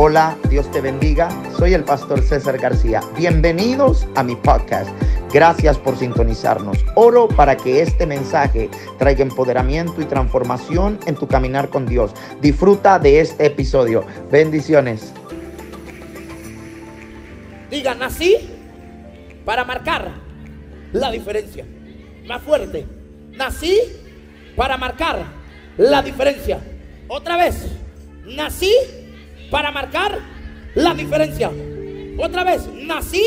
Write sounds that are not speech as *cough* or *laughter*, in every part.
Hola, Dios te bendiga. Soy el pastor César García. Bienvenidos a mi podcast. Gracias por sintonizarnos. Oro para que este mensaje traiga empoderamiento y transformación en tu caminar con Dios. Disfruta de este episodio. Bendiciones. Diga, nací para marcar la diferencia. Más fuerte. Nací para marcar la diferencia. Otra vez. Nací para marcar la diferencia. Otra vez. Nací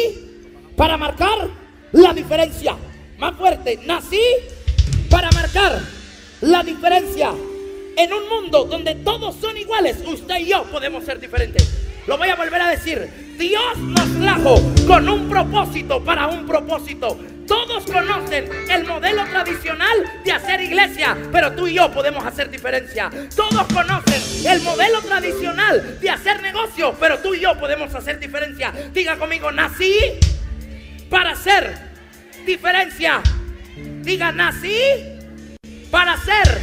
para marcar la diferencia. Más fuerte. Nací para marcar la diferencia. En un mundo donde todos son iguales, usted y yo podemos ser diferentes. Lo voy a volver a decir. Dios nos trajo con un propósito para un propósito. Todos conocen el modelo tradicional de hacer iglesia, pero tú y yo podemos hacer diferencia. Todos conocen el modelo tradicional de hacer negocio, pero tú y yo podemos hacer diferencia. Diga conmigo, nací para hacer diferencia. Diga, nací para hacer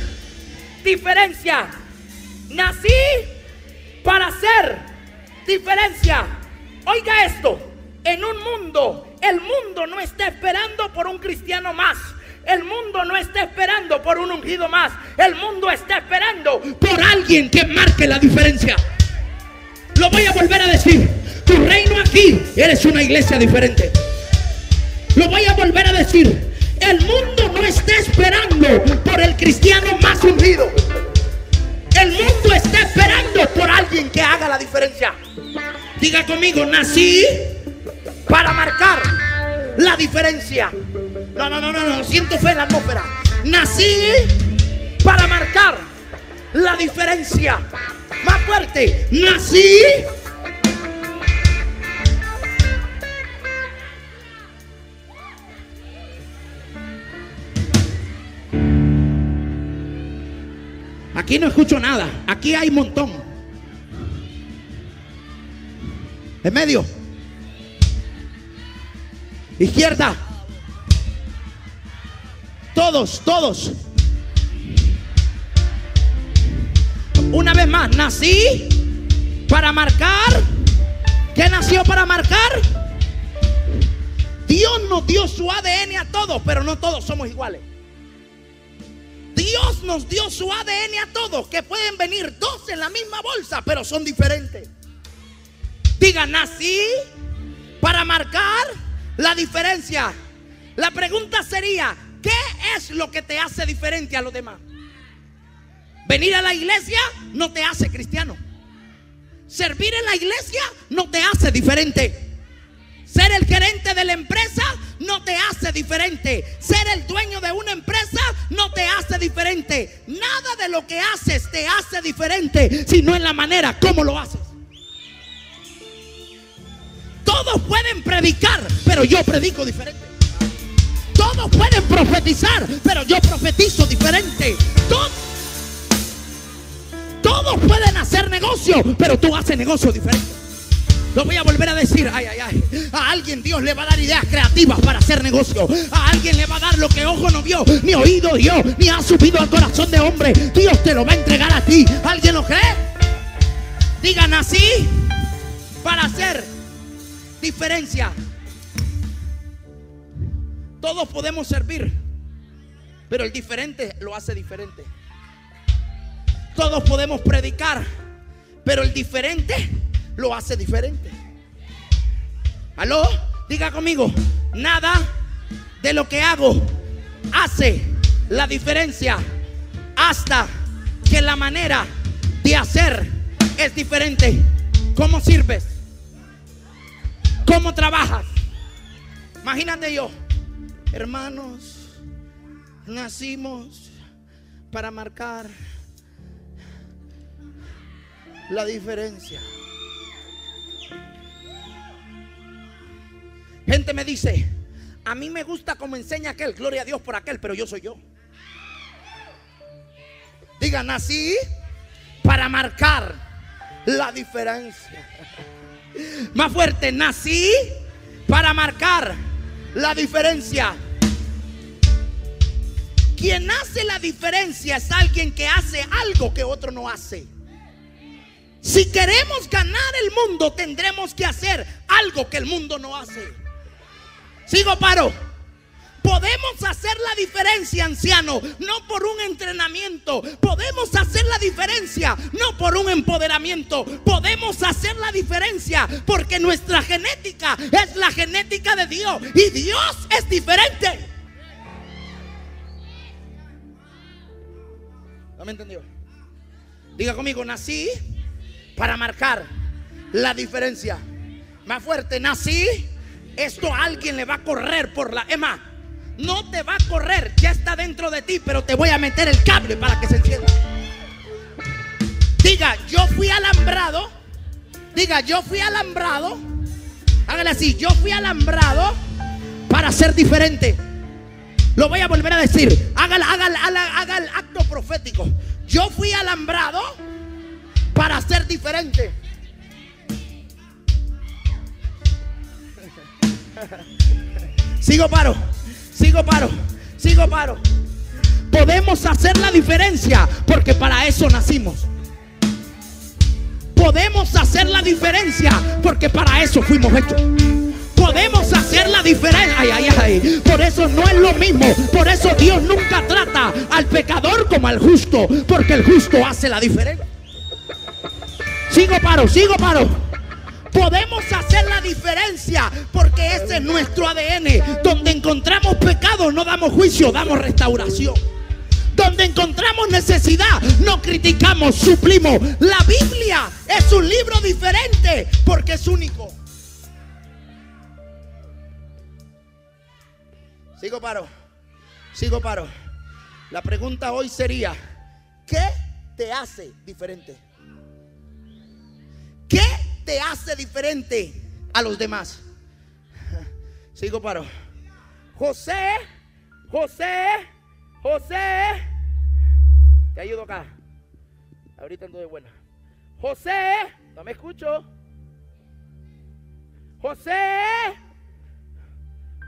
diferencia. Nací para hacer diferencia. Oiga esto, en un mundo, el mundo no está esperando por un cristiano más. El mundo no está esperando por un ungido más. El mundo está esperando por alguien que marque la diferencia. Lo voy a volver a decir. Tu reino aquí, eres una iglesia diferente. Lo voy a volver a decir. El mundo no está esperando por el cristiano más ungido. El mundo está esperando por alguien que haga la diferencia. Diga conmigo, nací para marcar la diferencia. No, no, no, no, no, siento fe en la atmósfera. Nací para marcar la diferencia. Más fuerte, nací Aquí no escucho nada. Aquí hay montón. Medio. Izquierda. Todos, todos. Una vez más, nací para marcar. ¿Qué nació para marcar? Dios nos dio su ADN a todos, pero no todos somos iguales. Dios nos dio su ADN a todos, que pueden venir dos en la misma bolsa, pero son diferentes. Diga, nací para marcar la diferencia. La pregunta sería, ¿qué es lo que te hace diferente a los demás? Venir a la iglesia no te hace cristiano. Servir en la iglesia no te hace diferente. Ser el gerente de la empresa no te hace diferente. Ser el dueño de una empresa no te hace diferente. Nada de lo que haces te hace diferente, sino en la manera como lo haces. Todos pueden predicar, pero yo predico diferente. Todos pueden profetizar, pero yo profetizo diferente. Todos, todos pueden hacer negocio, pero tú haces negocio diferente. Lo voy a volver a decir. Ay, ay, ay. A alguien Dios le va a dar ideas creativas para hacer negocio. A alguien le va a dar lo que ojo no vio, ni oído dio, ni ha subido al corazón de hombre. Dios te lo va a entregar a ti. ¿Alguien lo cree? Digan así para hacer diferencia. Todos podemos servir, pero el diferente lo hace diferente. Todos podemos predicar, pero el diferente lo hace diferente. ¿Aló? Diga conmigo, nada de lo que hago hace la diferencia hasta que la manera de hacer es diferente. ¿Cómo sirves? ¿Cómo trabajas? Imagínate yo, hermanos, nacimos para marcar la diferencia. Gente me dice, a mí me gusta como enseña aquel, gloria a Dios por aquel, pero yo soy yo. Digan, nací para marcar la diferencia. Más fuerte, nací para marcar la diferencia. Quien hace la diferencia es alguien que hace algo que otro no hace. Si queremos ganar el mundo, tendremos que hacer algo que el mundo no hace. Sigo paro. Podemos hacer la diferencia, anciano, no por un entrenamiento. Podemos hacer la diferencia, no por un empoderamiento. Podemos hacer la diferencia porque nuestra genética es la genética de Dios y Dios es diferente. ¿No me entendió? Diga conmigo, nací para marcar la diferencia. Más fuerte, nací. Esto a alguien le va a correr por la... Emma, no te va a correr, ya está dentro de ti, pero te voy a meter el cable para que se encienda. Diga, yo fui alambrado. Diga, yo fui alambrado. Hágale así, yo fui alambrado para ser diferente. Lo voy a volver a decir. Haga, haga el acto profético. Yo fui alambrado para ser diferente. Sigo paro, sigo paro, sigo paro. Podemos hacer la diferencia porque para eso nacimos. Podemos hacer la diferencia porque para eso fuimos hechos. Podemos hacer la diferencia. Ay, ay, ay. Por eso no es lo mismo. Por eso Dios nunca trata al pecador como al justo. Porque el justo hace la diferencia. Sigo paro, sigo paro. Podemos hacer la diferencia porque ese es nuestro ADN. Donde encontramos pecado no damos juicio, damos restauración. Donde encontramos necesidad no criticamos, suplimos. La Biblia es un libro diferente porque es único. Sigo paro. Sigo paro. La pregunta hoy sería, ¿qué te hace diferente? ¿Qué te hace diferente a los demás? Sigo paro. José, José, José. Te ayudo acá. Ahorita ando de buena. José, no me escucho. José,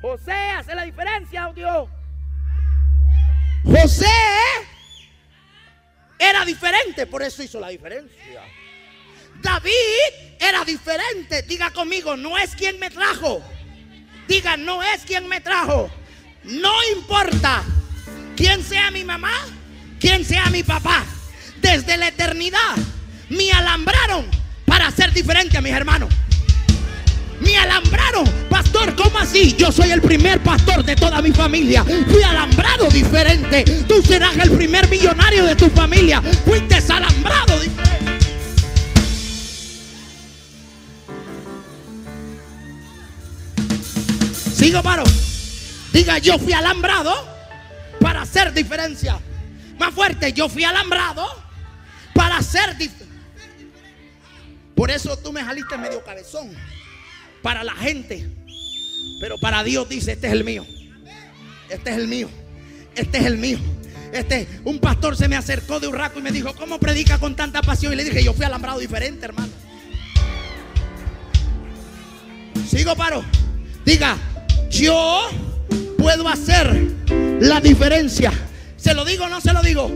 José hace la diferencia, Dios. José era diferente, por eso hizo la diferencia. David era diferente. Diga conmigo, no es quien me trajo. Diga, no es quien me trajo. No importa quién sea mi mamá, quién sea mi papá. Desde la eternidad me alambraron para ser diferente a mis hermanos. Me alambraron, pastor, ¿cómo así? Yo soy el primer pastor de toda mi familia. Fui alambrado diferente. Tú serás el primer millonario de tu familia. Fuiste alambrado diferente. Sigo paro. Diga, yo fui alambrado para hacer diferencia. Más fuerte, yo fui alambrado para hacer diferencia. Por eso tú me saliste medio cabezón. Para la gente. Pero para Dios dice, este es el mío. Este es el mío. Este es el mío. Este, un pastor se me acercó de un rato y me dijo, ¿cómo predica con tanta pasión? Y le dije, yo fui alambrado diferente, hermano. Sigo paro. Diga, yo puedo hacer la diferencia. ¿Se lo digo o no se lo digo?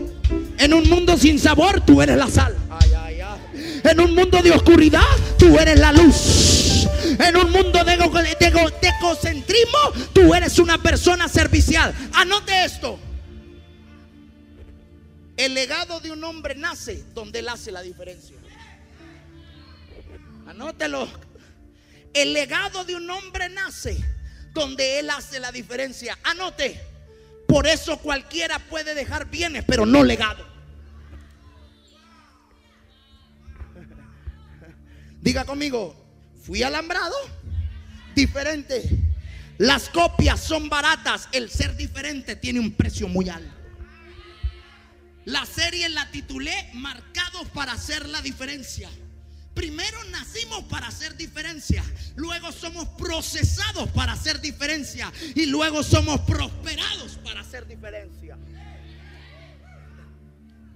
En un mundo sin sabor, tú eres la sal. En un mundo de oscuridad, tú eres la luz. En un mundo de, egocentrismo, tú eres una persona servicial. Anote esto. El legado de un hombre nace donde él hace la diferencia. Anótelo. El legado de un hombre nace donde Él hace la diferencia. Anote, por eso cualquiera puede dejar bienes, pero no legado. Diga conmigo, fui alambrado, diferente. Las copias son baratas, el ser diferente tiene un precio muy alto. La serie la titulé Marcados para hacer la diferencia. Primero nacimos para hacer diferencia, luego somos procesados para hacer diferencia y luego somos prosperados para hacer diferencia.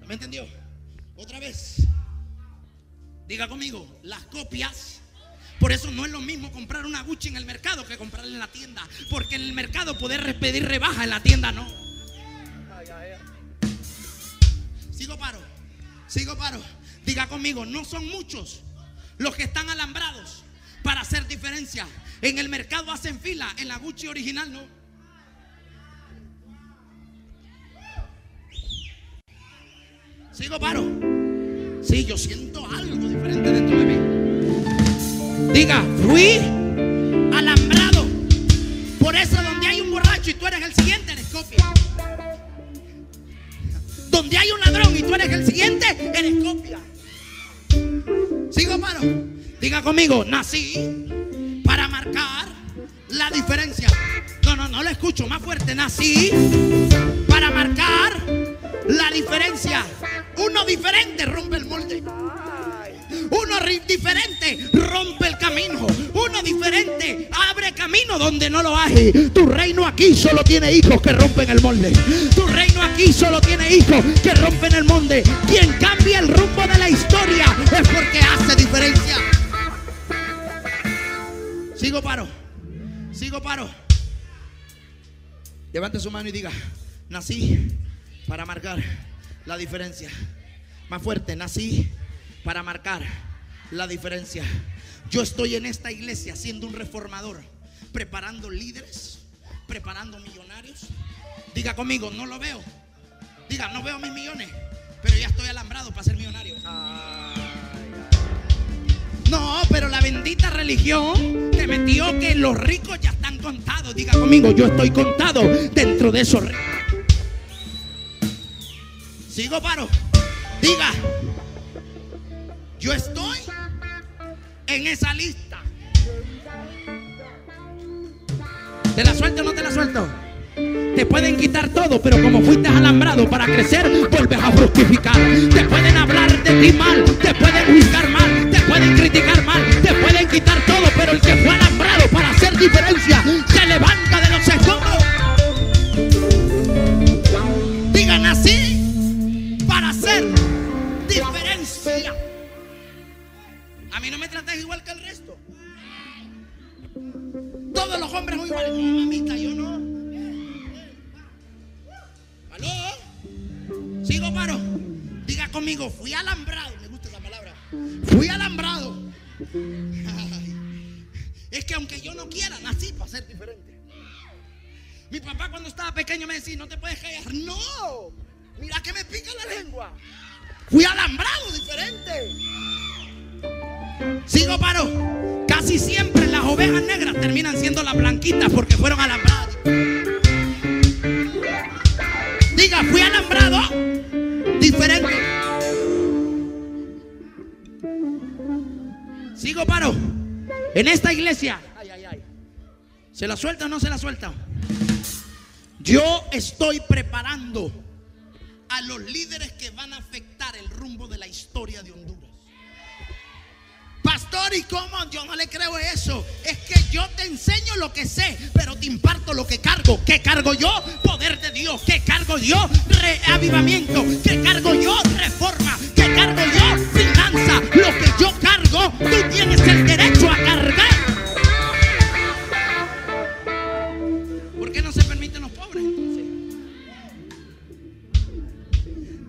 ¿Me entendió? Otra vez. Diga conmigo, las copias. Por eso no es lo mismo comprar una Gucci en el mercado que comprarla en la tienda. Porque en el mercado poder pedir rebaja, en la tienda no. Sigo paro. Sigo paro. Diga conmigo, no son muchos los que están alambrados para hacer diferencia. En el mercado hacen fila, en la Gucci original no. Sigo paro. Sí, yo siento algo diferente dentro de mí. Diga, fui alambrado. Por eso donde hay un borracho y tú eres el siguiente, eres copia. Donde hay un ladrón y tú eres el siguiente, eres copia. Diga conmigo, nací para marcar la diferencia. No, no, no lo escucho más fuerte. Nací para marcar la diferencia. Uno diferente rompe el molde. Uno diferente rompe el camino. Uno diferente abre camino donde no lo hay. Tu reino aquí solo tiene hijos que rompen el molde. Tu reino aquí solo tiene hijos que rompen el molde. Quien cambia el rumbo de la historia es porque hace diferencia. Sigo paro. Sigo paro. Levante su mano y diga, nací para marcar la diferencia. Más fuerte, nací para marcar la diferencia. Yo estoy en esta iglesia siendo un reformador, preparando líderes, preparando millonarios. Diga conmigo, no lo veo. Diga, no veo mis millones, pero ya estoy alambrado para ser millonario. No, pero la bendita religión te metió que los ricos ya están contados. Diga conmigo, yo estoy contado dentro de esos ricos. Sigo paro. Diga, yo estoy en esa lista. ¿Te la suelto o no te la suelto? Te pueden quitar todo, pero como fuiste alambrado para crecer, vuelves a fructificar. Te pueden hablar de ti mal, te pueden juzgar mal, te pueden criticar mal, te pueden quitar todo, pero el que fue alambrado para hacer diferencia se levanta de los escombros. Digan así A mí no me trates igual que el resto. Todos los hombres son iguales. No, mamita, yo no. ¿Aló? Sigo paro. Diga conmigo, fui alambrado. Me gusta esa palabra. Fui alambrado. Es que aunque yo no quiera, nací para ser diferente. Mi papá cuando estaba pequeño me decía, no te puedes callar. No. Mira que me pica la lengua. Fui alambrado diferente. Sigo paro. Casi siempre las ovejas negras terminan siendo las blanquitas porque fueron alambradas. Diga, fui alambrado diferente. Sigo paro. En esta iglesia. Ay, ay, ay. ¿Se la suelta o no se la suelta? Yo estoy preparando a los líderes que van a afectar el rumbo de la historia. ¿Y cómo? Yo no le creo eso. Es que yo te enseño lo que sé, pero te imparto lo que cargo. ¿Qué cargo yo? Poder de Dios. ¿Qué cargo yo? Reavivamiento. ¿Qué cargo yo? Reforma. ¿Qué cargo yo? Finanza. Lo que yo cargo, tú tienes el derecho a cargar. ¿Por qué no se permiten los pobres?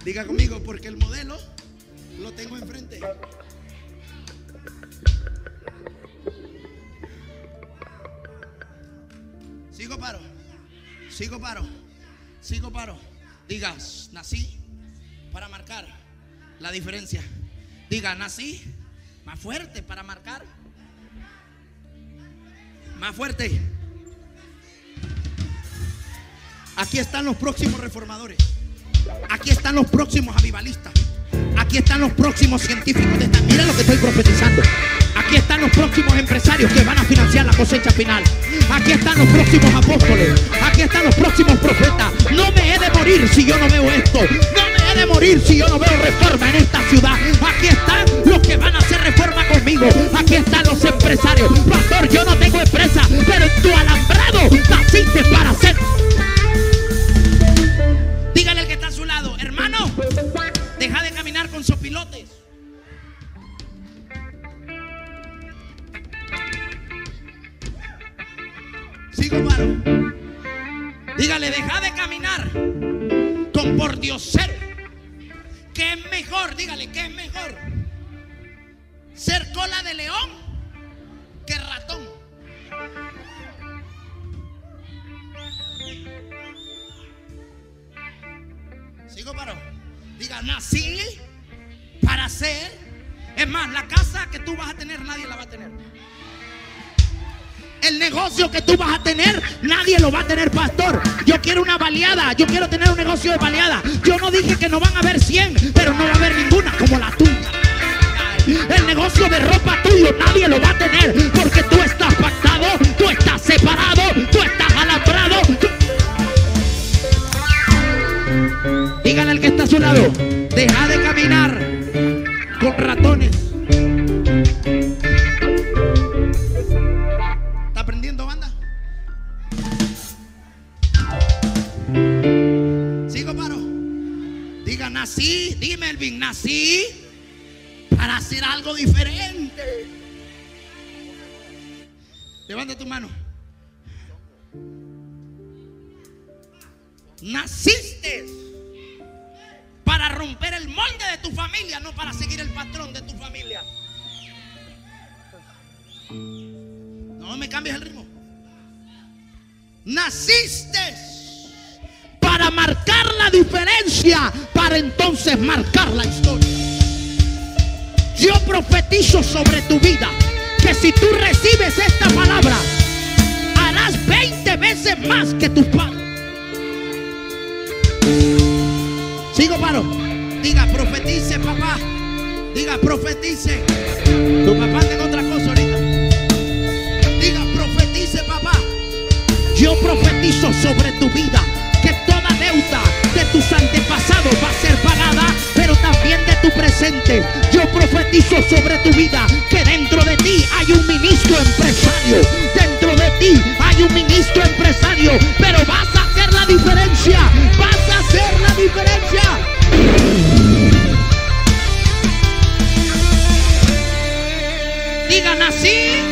Diga conmigo, porque el modelo lo tengo enfrente. Sigo paro. Sigo paro. Digas, nací para marcar la diferencia. Diga, nací más fuerte para marcar. Más fuerte. Aquí están los próximos reformadores. Aquí están los próximos avivalistas. Aquí están los próximos científicos de esta. Mira lo que estoy profetizando. Aquí están los próximos empresarios que van a financiar la cosecha final. Aquí están los próximos apóstoles. Aquí están los próximos profetas. No me he de morir si yo no veo esto. No me he de morir si yo no veo reforma en esta ciudad. Aquí están los que van a hacer reforma conmigo. Aquí están los empresarios. Pastor, yo no tengo empresa, pero en tu alambrado naciste para hacer. Dígale al que está a su lado, hermano, deja de caminar con sopilotes. Dígale, deja de caminar con por Dios ser. ¿Qué es mejor? Dígale, ¿qué es mejor? cola de león que ratón. Sigo paro. Diga, nací para ser. Es más, la casa que tú vas a tener, nadie la va a tener. El negocio que tú vas a tener, nadie lo va a tener, pastor. Yo quiero una baleada, yo quiero tener un negocio de baleada. Yo no dije que no van a haber 100, pero no va a haber ninguna como la tuya. El negocio de ropa tuyo nadie lo va a tener porque tú estás pactado, tú estás separado, tú estás alambrado. Dígale al que está a su lado, deja de caminar con ratones. Nací, dime, Elvin, nací para hacer algo diferente. Levanta tu mano. Naciste para romper el molde de tu familia, no para seguir el patrón de tu familia. No me cambies el ritmo. Naciste para marcar la diferencia, para entonces marcar la historia. Yo profetizo sobre tu vida que si tú recibes esta palabra, harás 20 veces más que tus padres. Sigo paro. Diga, profetice, papá. Diga, profetice. Tu papá tiene otra cosa ahorita. Diga, profetice, papá. Yo profetizo sobre tu vida tus antepasados va a ser pagada, pero también de tu presente. Yo profetizo sobre tu vida que dentro de ti hay un ministro empresario. Dentro de ti hay un ministro empresario, pero vas a hacer la diferencia. Vas a hacer la diferencia. Digan así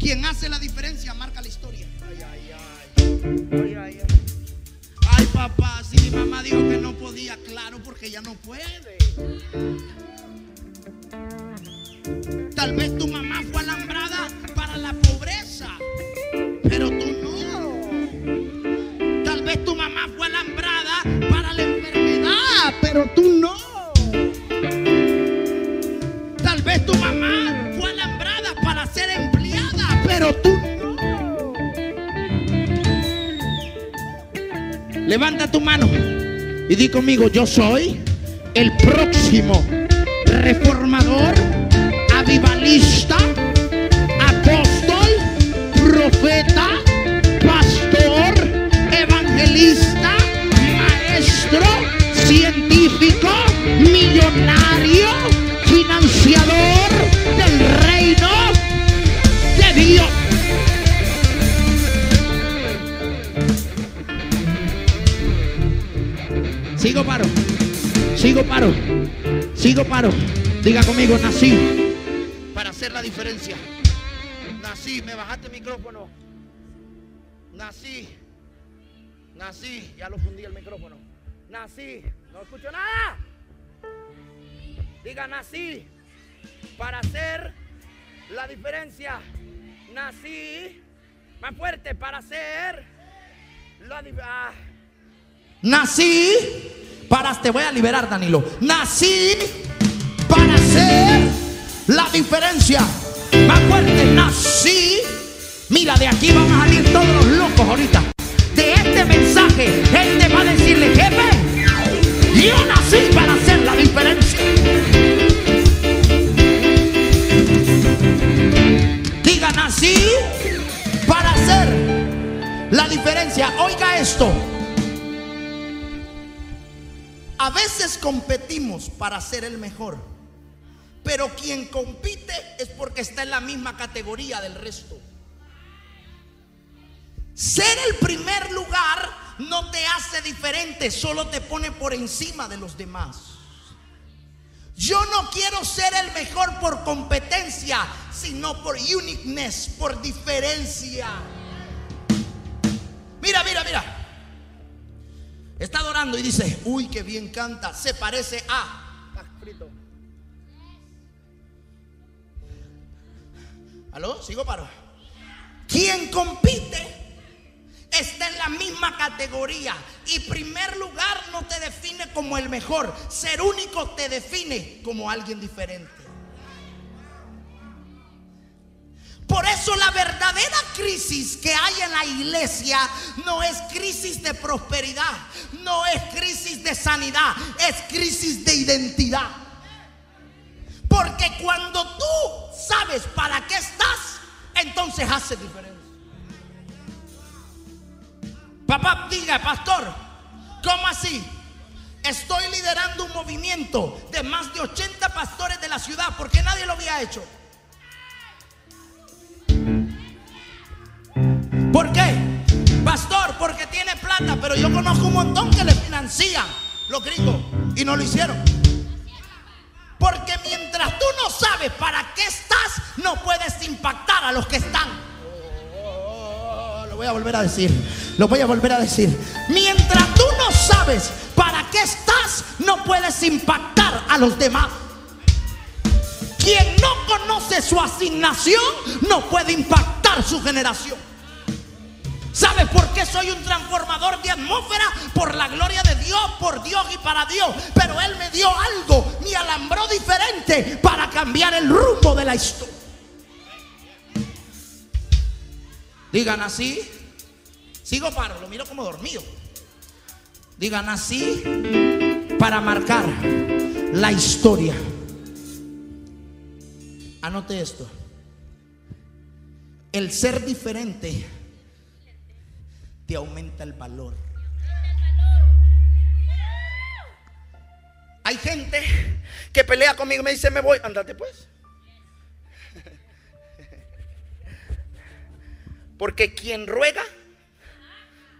Quien hace la diferencia marca la historia. Ay, ay, ay. Ay, ay, ay. Ay, papá, si mi mamá dijo que no podía, claro, porque ella no puede. Tal vez tu mamá Levanta tu mano y di conmigo, yo soy el próximo reformador, avivalista, Sigo paro. Sigo paro. Diga conmigo, nací para hacer la diferencia. Nací, me bajaste el micrófono. Nací. Nací, ya lo fundí el micrófono. Nací, no escucho nada. Diga, nací para hacer la diferencia. Nací más fuerte para hacer la diferencia. Nací para, te voy a liberar Danilo. Nací para hacer la diferencia. Más fuerte, nací. Mira, de aquí van a salir todos los locos ahorita. De este mensaje, él te va a decirle, jefe, yo nací para hacer la diferencia. Diga, nací para hacer la diferencia. Oiga esto. A veces competimos para ser el mejor, pero quien compite es porque está en la misma categoría del resto. Ser el primer lugar no te hace diferente, solo te pone por encima de los demás. Yo no quiero ser el mejor por competencia, sino por uniqueness, por diferencia. Está adorando y dice, uy, qué bien canta, se parece a... ¿Aló? ¿Sigo paro? Quien compite está en la misma categoría. Y primer lugar no te define como el mejor. Ser único te define como alguien diferente. Por eso la verdadera crisis que hay en la iglesia no es crisis de prosperidad, no es crisis de sanidad, es crisis de identidad. Porque cuando tú sabes para qué estás, entonces hace diferencia. Papá, diga, pastor, ¿cómo así? Estoy liderando un movimiento de más de 80 pastores de la ciudad porque nadie lo había hecho. ¿Por qué? Pastor, porque tiene plata, pero yo conozco un montón que le financian los gringos y no lo hicieron. Porque mientras tú no sabes para qué estás, no puedes impactar a los que están. lo voy a volver a decir. Lo voy a volver a decir. Mientras tú no sabes para qué estás, no puedes impactar a los demás. Quien no conoce su asignación no puede impactar su generación. ¿Sabe por qué soy un transformador de atmósfera? Por la gloria de Dios, por Dios y para Dios. Pero Él me dio algo, me alambró diferente para cambiar el rumbo de la historia. Digan así. Sigo paro, lo miro como dormido. Digan así para marcar la historia. Anote esto. El ser diferente te aumenta el valor. Hay gente que pelea conmigo y me dice, me voy, andate pues. Porque quien ruega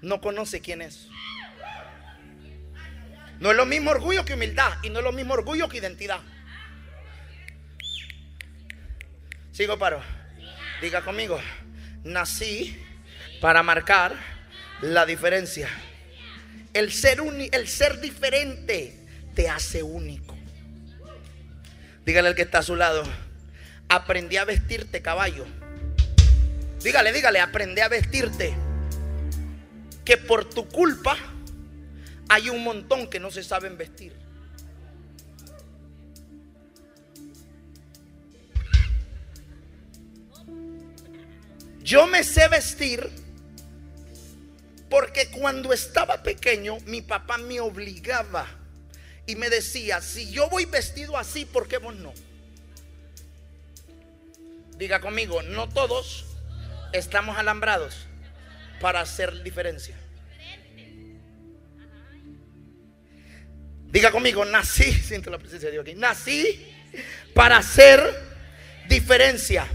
no conoce quién es. No es lo mismo orgullo que humildad y no es lo mismo orgullo que identidad. Sigo paro. Diga conmigo, nací para marcar la diferencia. El ser, el ser diferente te hace único. Dígale al que está a su lado, aprendí a vestirte caballo. Dígale, dígale, aprendí a vestirte. Que por tu culpa hay un montón que no se saben vestir. Yo me sé vestir porque cuando estaba pequeño, mi papá me obligaba y me decía, si yo voy vestido así, ¿por qué vos no? Diga conmigo, no todos estamos alambrados para hacer diferencia. Diga conmigo, nací, *laughs* siento la presencia de Dios aquí, nací para hacer diferencia.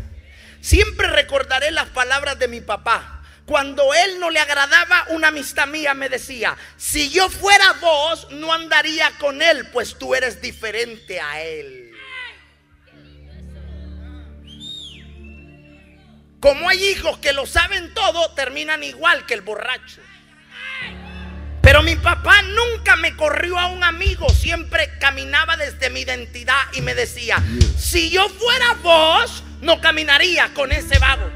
Siempre recordaré las palabras de mi papá cuando él no le agradaba una amistad mía, me decía, si yo fuera vos, no andaría con él, pues tú eres diferente a él. Como hay hijos que lo saben todo, terminan igual que el borracho. Pero mi papá nunca me corrió a un amigo, siempre caminaba desde mi identidad y me decía, si yo fuera vos, no caminaría con ese vago.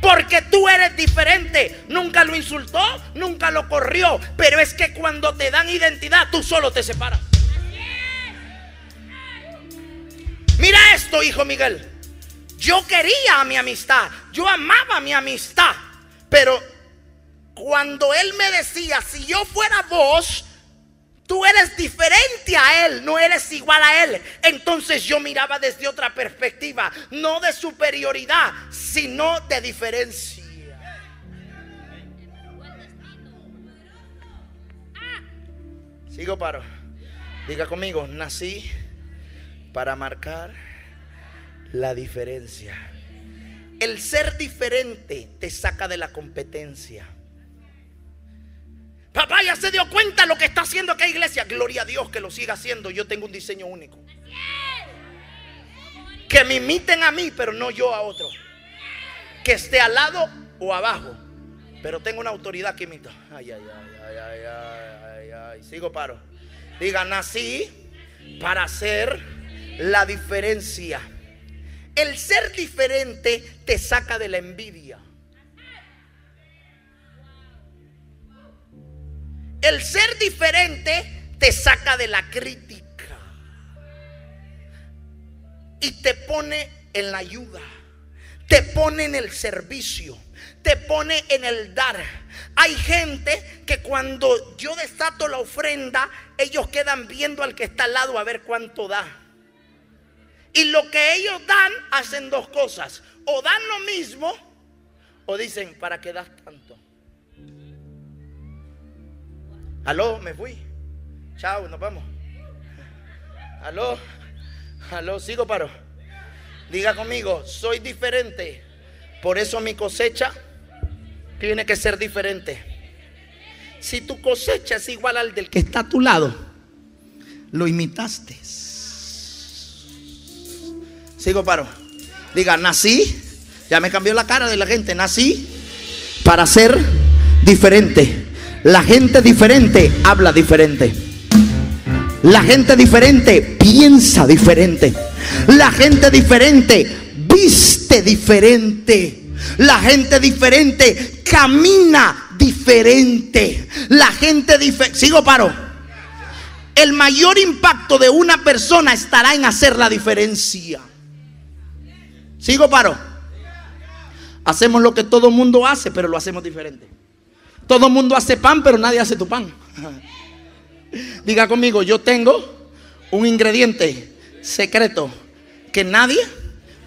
Porque tú eres diferente. Nunca lo insultó, nunca lo corrió. Pero es que cuando te dan identidad, tú solo te separas. Mira esto, hijo Miguel. Yo quería a mi amistad. Yo amaba a mi amistad. Pero cuando él me decía, si yo fuera vos, Tú eres diferente a Él, no eres igual a Él. Entonces yo miraba desde otra perspectiva, no de superioridad, sino de diferencia. Sigo paro. Diga conmigo, nací para marcar la diferencia. El ser diferente te saca de la competencia. Papá ya se dio cuenta lo que está haciendo aquella iglesia. Gloria a Dios que lo siga haciendo. Yo tengo un diseño único. Que me imiten a mí, pero no yo a otro. Que esté al lado o abajo. Pero tengo una autoridad que imita. Ay, ay, ay, ay, ay, ay, ay. Sigo paro. Diga, nací para hacer la diferencia. El ser diferente te saca de la envidia. El ser diferente te saca de la crítica. Y te pone en la ayuda. Te pone en el servicio. Te pone en el dar. Hay gente que cuando yo desato la ofrenda, ellos quedan viendo al que está al lado a ver cuánto da. Y lo que ellos dan, hacen dos cosas. O dan lo mismo, o dicen, ¿para qué das tanto? Aló, me fui. Chao, nos vamos. Aló, aló, sigo paro. Diga conmigo, soy diferente. Por eso mi cosecha tiene que ser diferente. Si tu cosecha es igual al del que está a tu lado, lo imitaste. Sigo paro. Diga, nací. Ya me cambió la cara de la gente. Nací para ser diferente. La gente diferente habla diferente. La gente diferente piensa diferente. La gente diferente viste diferente. La gente diferente camina diferente. La gente diferente. Sigo paro. El mayor impacto de una persona estará en hacer la diferencia. Sigo paro. Hacemos lo que todo mundo hace, pero lo hacemos diferente. Todo mundo hace pan, pero nadie hace tu pan. Diga conmigo, yo tengo un ingrediente secreto que nadie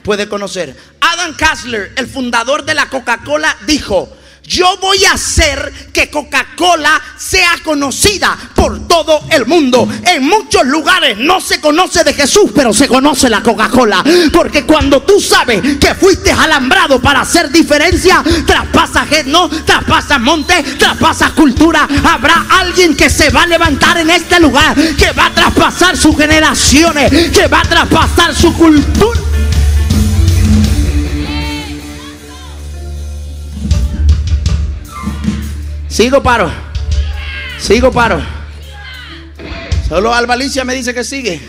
puede conocer. Adam Kassler, el fundador de la Coca-Cola, dijo, yo voy a hacer que Coca-Cola sea conocida por todo el mundo. En muchos lugares no se conoce de Jesús, pero se conoce la Coca-Cola. Porque cuando tú sabes que fuiste alambrado para hacer diferencia, traspasas no, traspasas monte, traspasas cultura. Habrá alguien que se va a levantar en este lugar, que va a traspasar sus generaciones, que va a traspasar su cultura. Sigo paro. Sigo paro. Solo Albalicia me dice que sigue.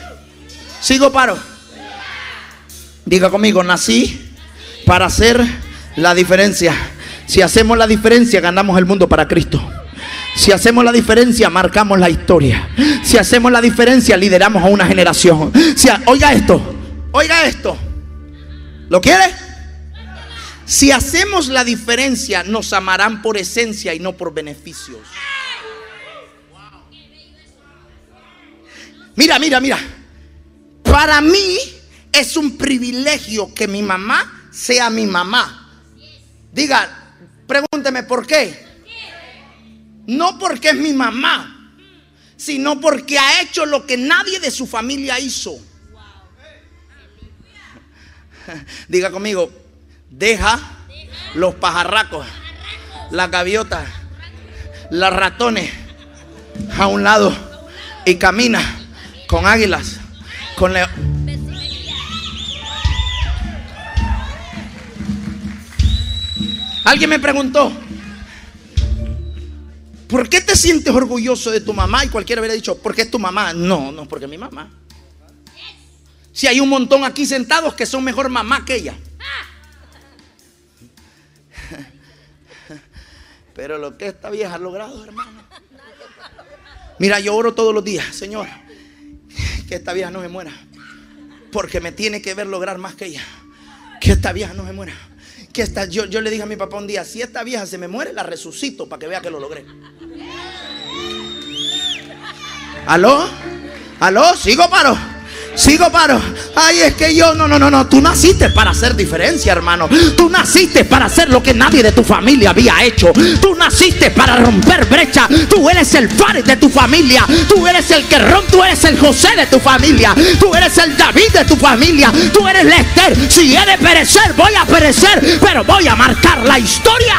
Sigo paro. Diga conmigo, nací para hacer la diferencia. Si hacemos la diferencia, ganamos el mundo para Cristo. Si hacemos la diferencia, marcamos la historia. Si hacemos la diferencia, lideramos a una generación. Si, oiga esto, oiga esto. ¿Lo quiere? Si hacemos la diferencia, nos amarán por esencia y no por beneficios. Mira, mira, mira. Para mí es un privilegio que mi mamá sea mi mamá. Diga, pregúnteme por qué. No porque es mi mamá, sino porque ha hecho lo que nadie de su familia hizo. *laughs* Diga conmigo, Deja los pajarracos, las gaviotas, los ratones a un lado y camina con águilas, con leones. Alguien me preguntó, ¿por qué te sientes orgulloso de tu mamá? Y cualquiera hubiera dicho, porque es tu mamá. No, no, porque es mi mamá. Si hay un montón aquí sentados que son mejor mamá que ella. Pero lo que esta vieja ha logrado, hermano. Mira, yo oro todos los días, Señor, que esta vieja no se muera. Porque me tiene que ver lograr más que ella. Que esta vieja no se muera. Que esta, yo, yo le dije a mi papá un día, si esta vieja se me muere, la resucito para que vea que lo logré. ¿Aló? ¿Aló? ¿Sigo paro? Sigo paro. Ay, es que yo, no, no, no, no. Tú naciste para hacer diferencia, hermano. Tú naciste para hacer lo que nadie de tu familia había hecho. Tú naciste para romper brecha. Tú eres el Fares de tu familia. Tú eres el que rompe. Tú eres el José de tu familia. Tú eres el David de tu familia. Tú eres Lester. Si he de perecer, voy a perecer. Pero voy a marcar la historia.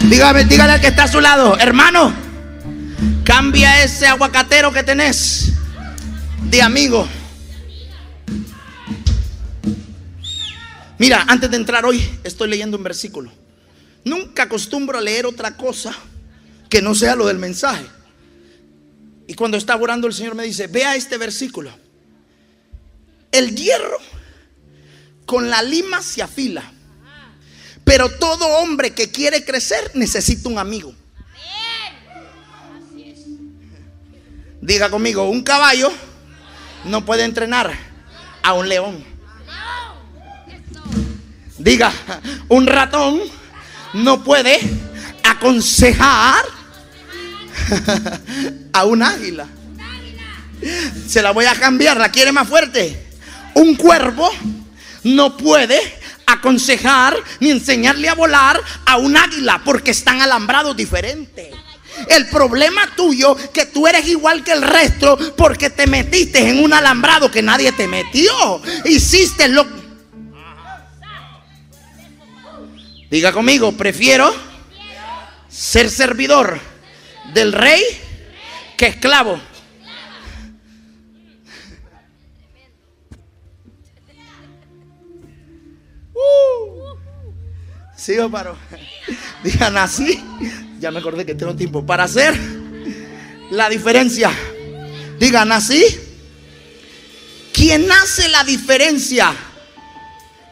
Dígame, dígale al que está a su lado, hermano. Cambia ese aguacatero que tenés de amigo. Mira, antes de entrar hoy estoy leyendo un versículo. nunca acostumbro a leer otra cosa que no sea lo del mensaje. Y cuando estaba orando el Señor me dice, vea este versículo. El hierro con la lima se afila. Pero todo hombre que quiere crecer necesita un amigo. Diga conmigo, un caballo no puede entrenar a un león. Diga, un ratón no puede aconsejar *laughs* a un águila. Se la voy a cambiar, la quiere más fuerte. Un cuervo no puede aconsejar ni enseñarle a volar a un águila porque están alambrados diferentes. El problema tuyo que tú eres igual que el resto porque te metiste en un alambrado que nadie te metió. Hiciste lo Diga conmigo, prefiero ser servidor del rey que esclavo. Uh. Sigo paro. *laughs* Digan así. Ya me acordé que tengo tiempo para hacer la diferencia. Digan así. Quien hace la diferencia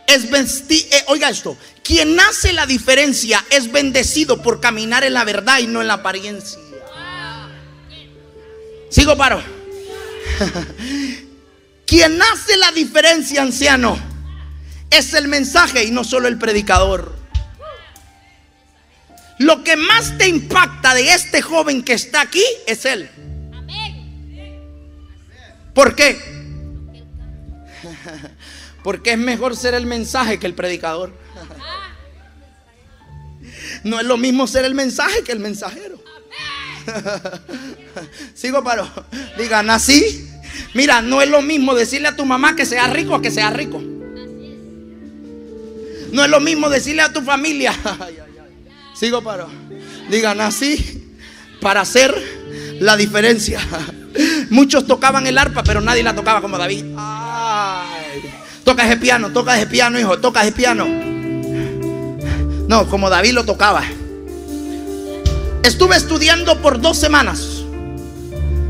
es vestir. Eh, oiga esto. Quien hace la diferencia es bendecido por caminar en la verdad y no en la apariencia. Sigo paro. *laughs* Quien hace la diferencia, anciano, es el mensaje y no solo el predicador. Lo que más te impacta de este joven que está aquí es él. ¿Por qué? *laughs* Porque es mejor ser el mensaje que el predicador. No es lo mismo ser el mensaje que el mensajero. *laughs* Sigo paro. Digan así. Mira, no es lo mismo decirle a tu mamá que sea rico que sea rico. No es lo mismo decirle a tu familia. *laughs* Sigo paro. Digan así para hacer la diferencia. Muchos tocaban el arpa, pero nadie la tocaba como David. Toca ese piano, toca ese piano, hijo, toca ese piano. No, como David lo tocaba. Estuve estudiando por dos semanas.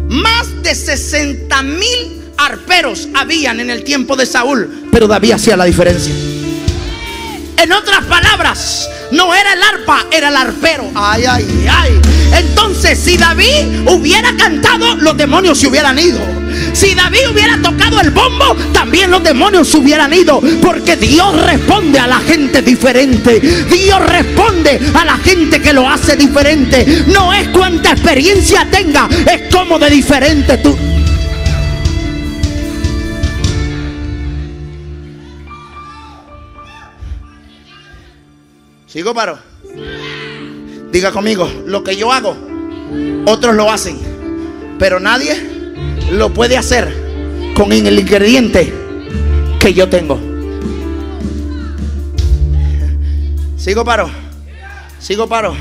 Más de 60 mil arperos habían en el tiempo de Saúl, pero David hacía la diferencia. En otras palabras, no era el arpa, era el arpero. Ay, ay, ay. Entonces, si David hubiera cantado, los demonios se hubieran ido. Si David hubiera tocado el bombo, también los demonios se hubieran ido. Porque Dios responde a la gente diferente. Dios responde a la gente que lo hace diferente. No es cuánta experiencia tenga, es como de diferente tú. ¿Sigo paro? Diga conmigo, lo que yo hago, otros lo hacen, pero nadie lo puede hacer con el ingrediente que yo tengo. Sigo paro, sigo paro,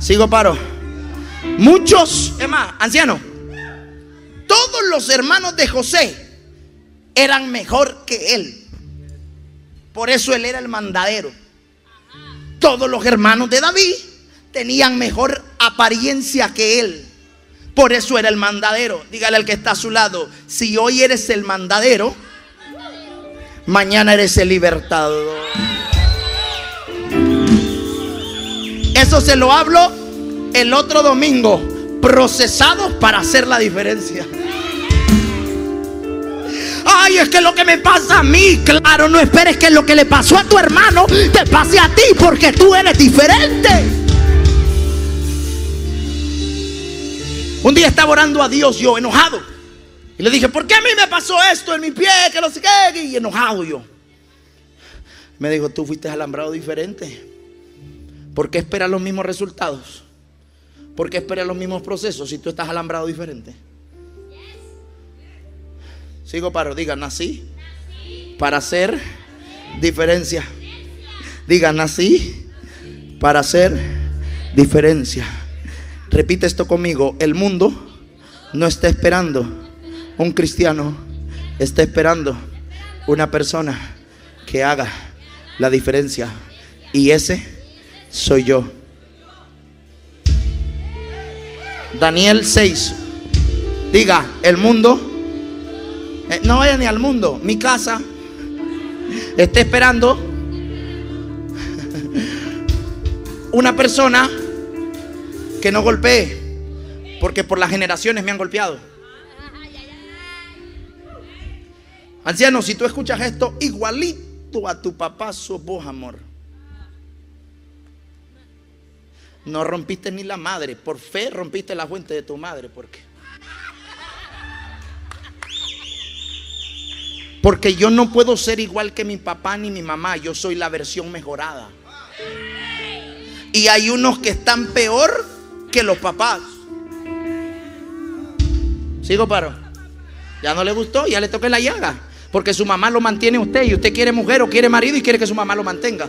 sigo paro. Muchos, es más, ancianos, todos los hermanos de José eran mejor que él. Por eso él era el mandadero. Todos los hermanos de David tenían mejor apariencia que él. Por eso era el mandadero. Dígale al que está a su lado, si hoy eres el mandadero, mañana eres el libertador. Eso se lo hablo el otro domingo. Procesados para hacer la diferencia. Ay, es que lo que me pasa a mí, claro, no esperes que lo que le pasó a tu hermano te pase a ti porque tú eres diferente. Un día estaba orando a Dios yo enojado. Y le dije, ¿por qué a mí me pasó esto en mi pie? Que no sé qué. Y enojado yo. Me dijo, tú fuiste alambrado diferente. ¿Por qué esperas los mismos resultados? ¿Por qué esperas los mismos procesos si tú estás alambrado diferente? Sigo para, digan, nací para hacer diferencia. Digan, nací para hacer diferencia. Repite esto conmigo. El mundo no está esperando un cristiano, está esperando una persona que haga la diferencia. Y ese soy yo. Daniel 6. Diga, el mundo. Eh, no vaya ni al mundo. Mi casa está esperando una persona que no golpee. Porque por las generaciones me han golpeado. Anciano, si tú escuchas esto, igualito a tu papá sos vos, amor. No rompiste ni la madre. Por fe rompiste la fuente de tu madre. ¿Por Porque yo no puedo ser igual que mi papá ni mi mamá. Yo soy la versión mejorada. Y hay unos que están peor que los papás. ¿Sigo paro? Ya no le gustó, ya le toqué la llaga. Porque su mamá lo mantiene a usted y usted quiere mujer o quiere marido y quiere que su mamá lo mantenga.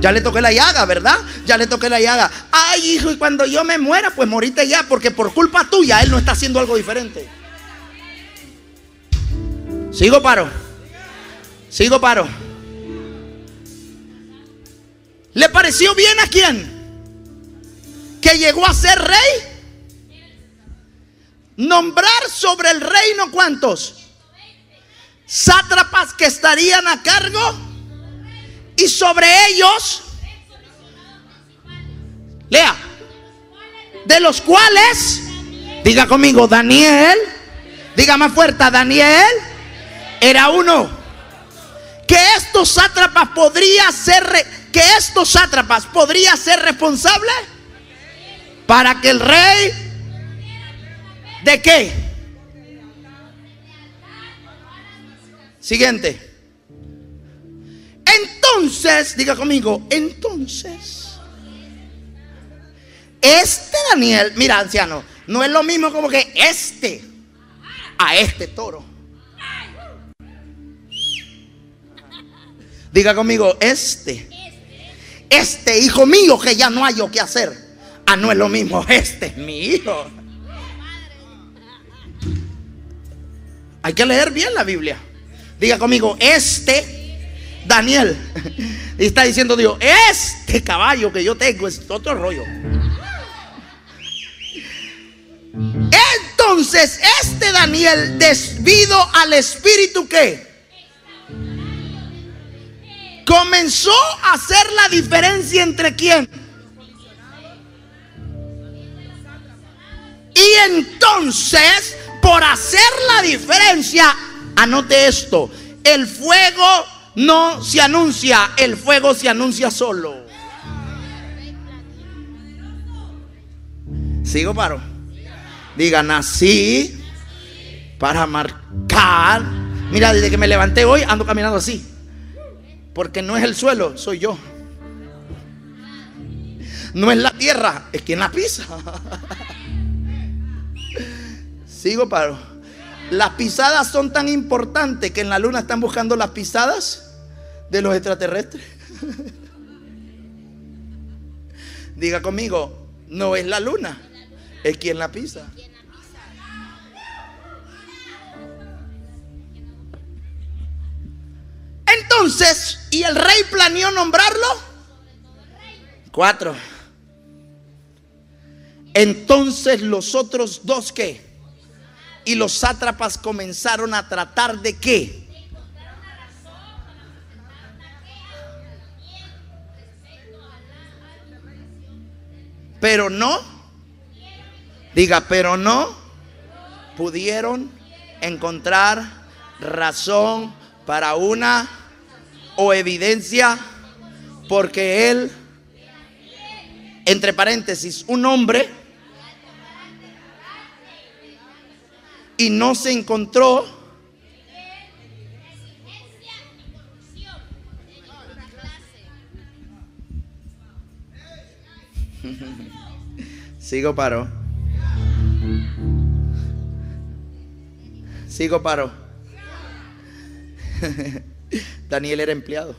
Ya le toqué la llaga, ¿verdad? Ya le toqué la llaga. Ay, hijo, y cuando yo me muera, pues morite ya, porque por culpa tuya él no está haciendo algo diferente. Sigo paro. Sigo paro. ¿Le pareció bien a quién? Que llegó a ser rey. Nombrar sobre el reino cuántos? Sátrapas que estarían a cargo y sobre ellos, lea, de los cuales, diga conmigo, Daniel, diga más fuerte, Daniel era uno. Que estos sátrapas podría ser, que estos sátrapas podría ser responsable para que el rey, ¿de qué? Siguiente. Entonces, diga conmigo, entonces, este Daniel, mira anciano, no es lo mismo como que este a este toro. Diga conmigo, este, este hijo mío que ya no hay yo que hacer. Ah, no es lo mismo, *laughs* este es mi hijo. Hay que leer bien la Biblia. Diga conmigo, este Daniel. *laughs* Y está diciendo Dios, este caballo que yo tengo es otro rollo. Entonces, este Daniel, debido al espíritu que comenzó a hacer la diferencia entre quién. Y entonces, por hacer la diferencia, anote esto, el fuego no se anuncia, el fuego se anuncia solo. Sigo paro. Diga, nací para marcar. Mira, desde que me levanté hoy ando caminando así. Porque no es el suelo, soy yo. No es la tierra, es quien la pisa. *laughs* Sigo paro. Las pisadas son tan importantes que en la luna están buscando las pisadas de los extraterrestres. *laughs* Diga conmigo, no es la luna, es quien la pisa. Entonces, ¿y el rey planeó nombrarlo? Cuatro. Entonces los otros dos que y los sátrapas comenzaron a tratar de qué? Pero no, diga, pero no pudieron encontrar razón para una o evidencia porque él, entre paréntesis, un hombre, y no se encontró *laughs* Sigo paro. Sigo paro. *laughs* Daniel era empleado.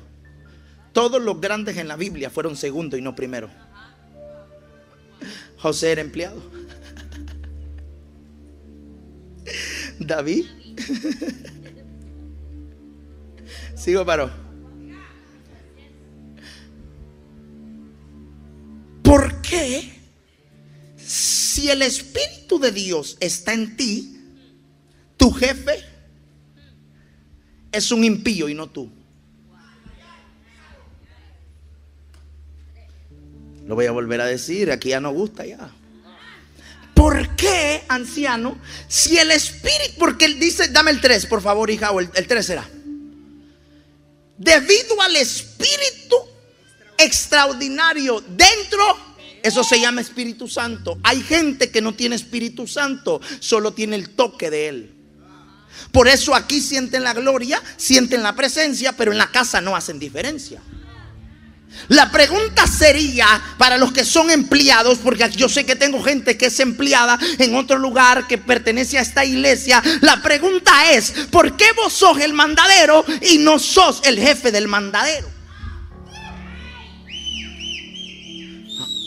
Todos los grandes en la Biblia fueron segundo y no primero. José era empleado. David. Sigo paro. qué si el Espíritu de Dios está en ti, tu jefe es un impío y no tú? Lo voy a volver a decir, aquí ya no gusta ya. ¿Por qué, anciano? Si el espíritu, porque él dice, dame el 3, por favor, hija, o el, el 3 será. Debido al espíritu extraordinario dentro, eso se llama Espíritu Santo. Hay gente que no tiene Espíritu Santo, solo tiene el toque de él. Por eso aquí sienten la gloria, sienten la presencia, pero en la casa no hacen diferencia. La pregunta sería para los que son empleados, porque yo sé que tengo gente que es empleada en otro lugar que pertenece a esta iglesia. La pregunta es, ¿por qué vos sos el mandadero y no sos el jefe del mandadero?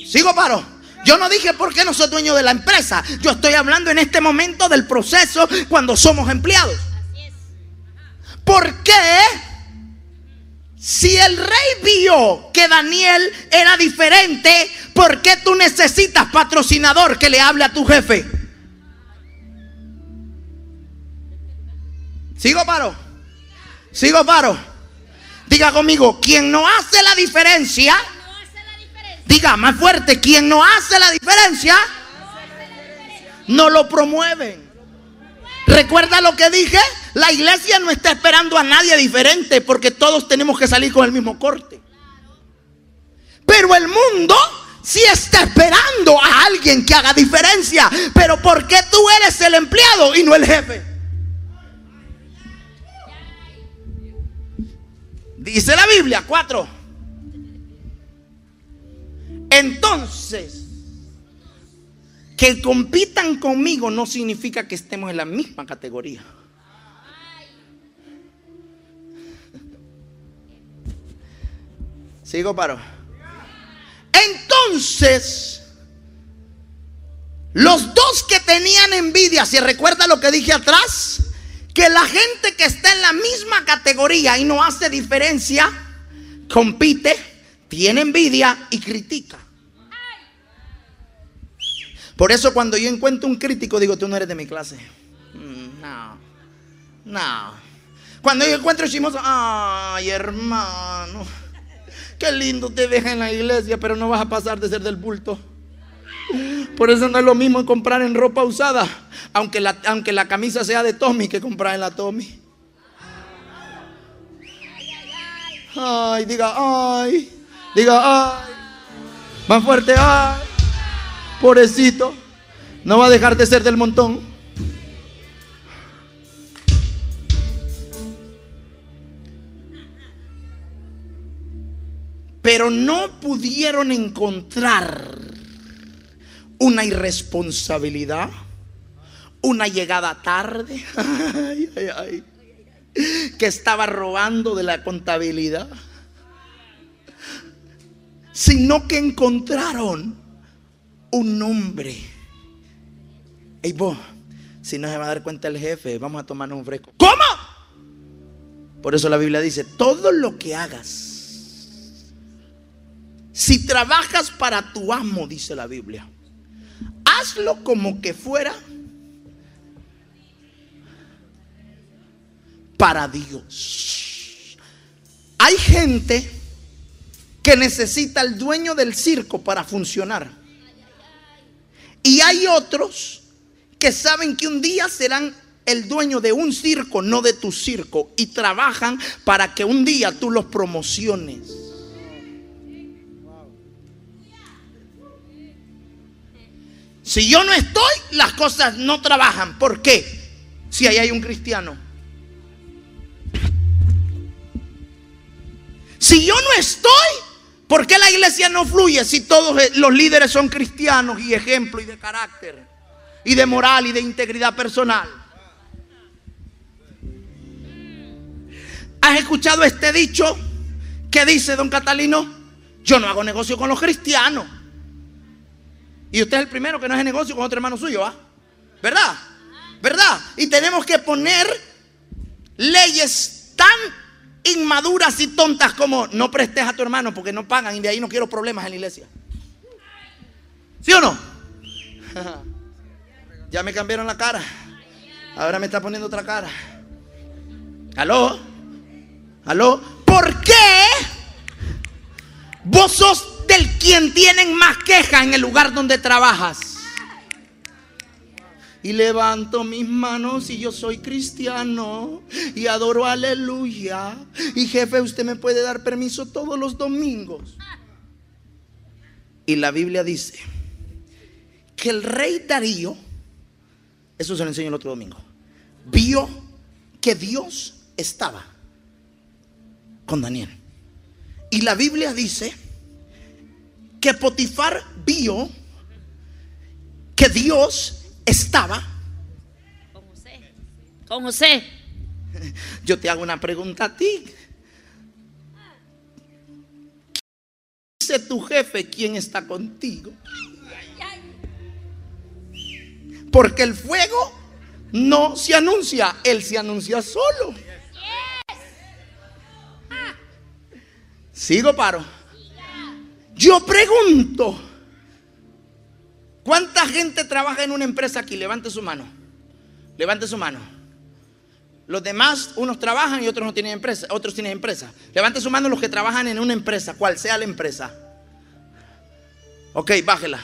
Sigo paro. Yo no dije por qué no soy dueño de la empresa. Yo estoy hablando en este momento del proceso cuando somos empleados. ¿Por qué? Si el rey vio que Daniel era diferente, ¿por qué tú necesitas patrocinador que le hable a tu jefe? ¿Sigo paro? ¿Sigo paro? Diga conmigo, quien no hace la diferencia, diga más fuerte, quien no hace la diferencia, no lo promueven. ¿Recuerda lo que dije? La iglesia no está esperando a nadie diferente porque todos tenemos que salir con el mismo corte. Pero el mundo sí está esperando a alguien que haga diferencia. Pero ¿por qué tú eres el empleado y no el jefe? Dice la Biblia, cuatro. Entonces, que compitan conmigo no significa que estemos en la misma categoría. Sigo paro. Entonces, los dos que tenían envidia, ¿se recuerda lo que dije atrás? Que la gente que está en la misma categoría y no hace diferencia, compite, tiene envidia y critica. Por eso cuando yo encuentro un crítico digo, tú no eres de mi clase. Mm, no, no. Cuando yo encuentro chismoso, ay hermano, qué lindo te deja en la iglesia, pero no vas a pasar de ser del bulto. Por eso no es lo mismo comprar en ropa usada, aunque la, aunque la camisa sea de Tommy, que comprar en la Tommy. Ay, diga, ay, diga, ay, más fuerte, ay. Pobrecito, no va a dejar de ser del montón. Pero no pudieron encontrar una irresponsabilidad, una llegada tarde, *laughs* que estaba robando de la contabilidad, sino que encontraron un nombre. Ey, vos, si no se va a dar cuenta el jefe, vamos a tomarnos un fresco. ¿Cómo? Por eso la Biblia dice, todo lo que hagas, si trabajas para tu amo, dice la Biblia, hazlo como que fuera para Dios. Hay gente que necesita el dueño del circo para funcionar. Y hay otros que saben que un día serán el dueño de un circo, no de tu circo, y trabajan para que un día tú los promociones. Si yo no estoy, las cosas no trabajan. ¿Por qué? Si ahí hay un cristiano. Si yo no estoy, ¿por qué la iglesia no fluye si todos los líderes son cristianos y ejemplo y de carácter y de moral y de integridad personal? ¿Has escuchado este dicho que dice don Catalino? Yo no hago negocio con los cristianos. Y usted es el primero que no hace negocio con otro hermano suyo, ¿ah? ¿Verdad? ¿Verdad? Y tenemos que poner leyes tan inmaduras y tontas como no prestes a tu hermano porque no pagan y de ahí no quiero problemas en la iglesia. ¿Sí o no? *laughs* ya me cambiaron la cara. Ahora me está poniendo otra cara. ¿Aló? ¿Aló? ¿Por qué vos sos del quien tienen más queja en el lugar donde trabajas? Y levanto mis manos y yo soy cristiano y adoro aleluya. Y jefe, usted me puede dar permiso todos los domingos. Y la Biblia dice que el rey Darío, eso se lo enseño el otro domingo, vio que Dios estaba con Daniel. Y la Biblia dice que Potifar vio que Dios estaba con José. Con José. Yo te hago una pregunta a ti. Dice tu jefe quién está contigo. Porque el fuego no se anuncia, él se anuncia solo. Sigo paro. Yo pregunto, ¿cuánta gente trabaja en una empresa aquí? Levante su mano. Levante su mano. Los demás, unos trabajan y otros no tienen empresa, otros tienen empresa. Levante su mano los que trabajan en una empresa, cual sea la empresa. Ok, bájela.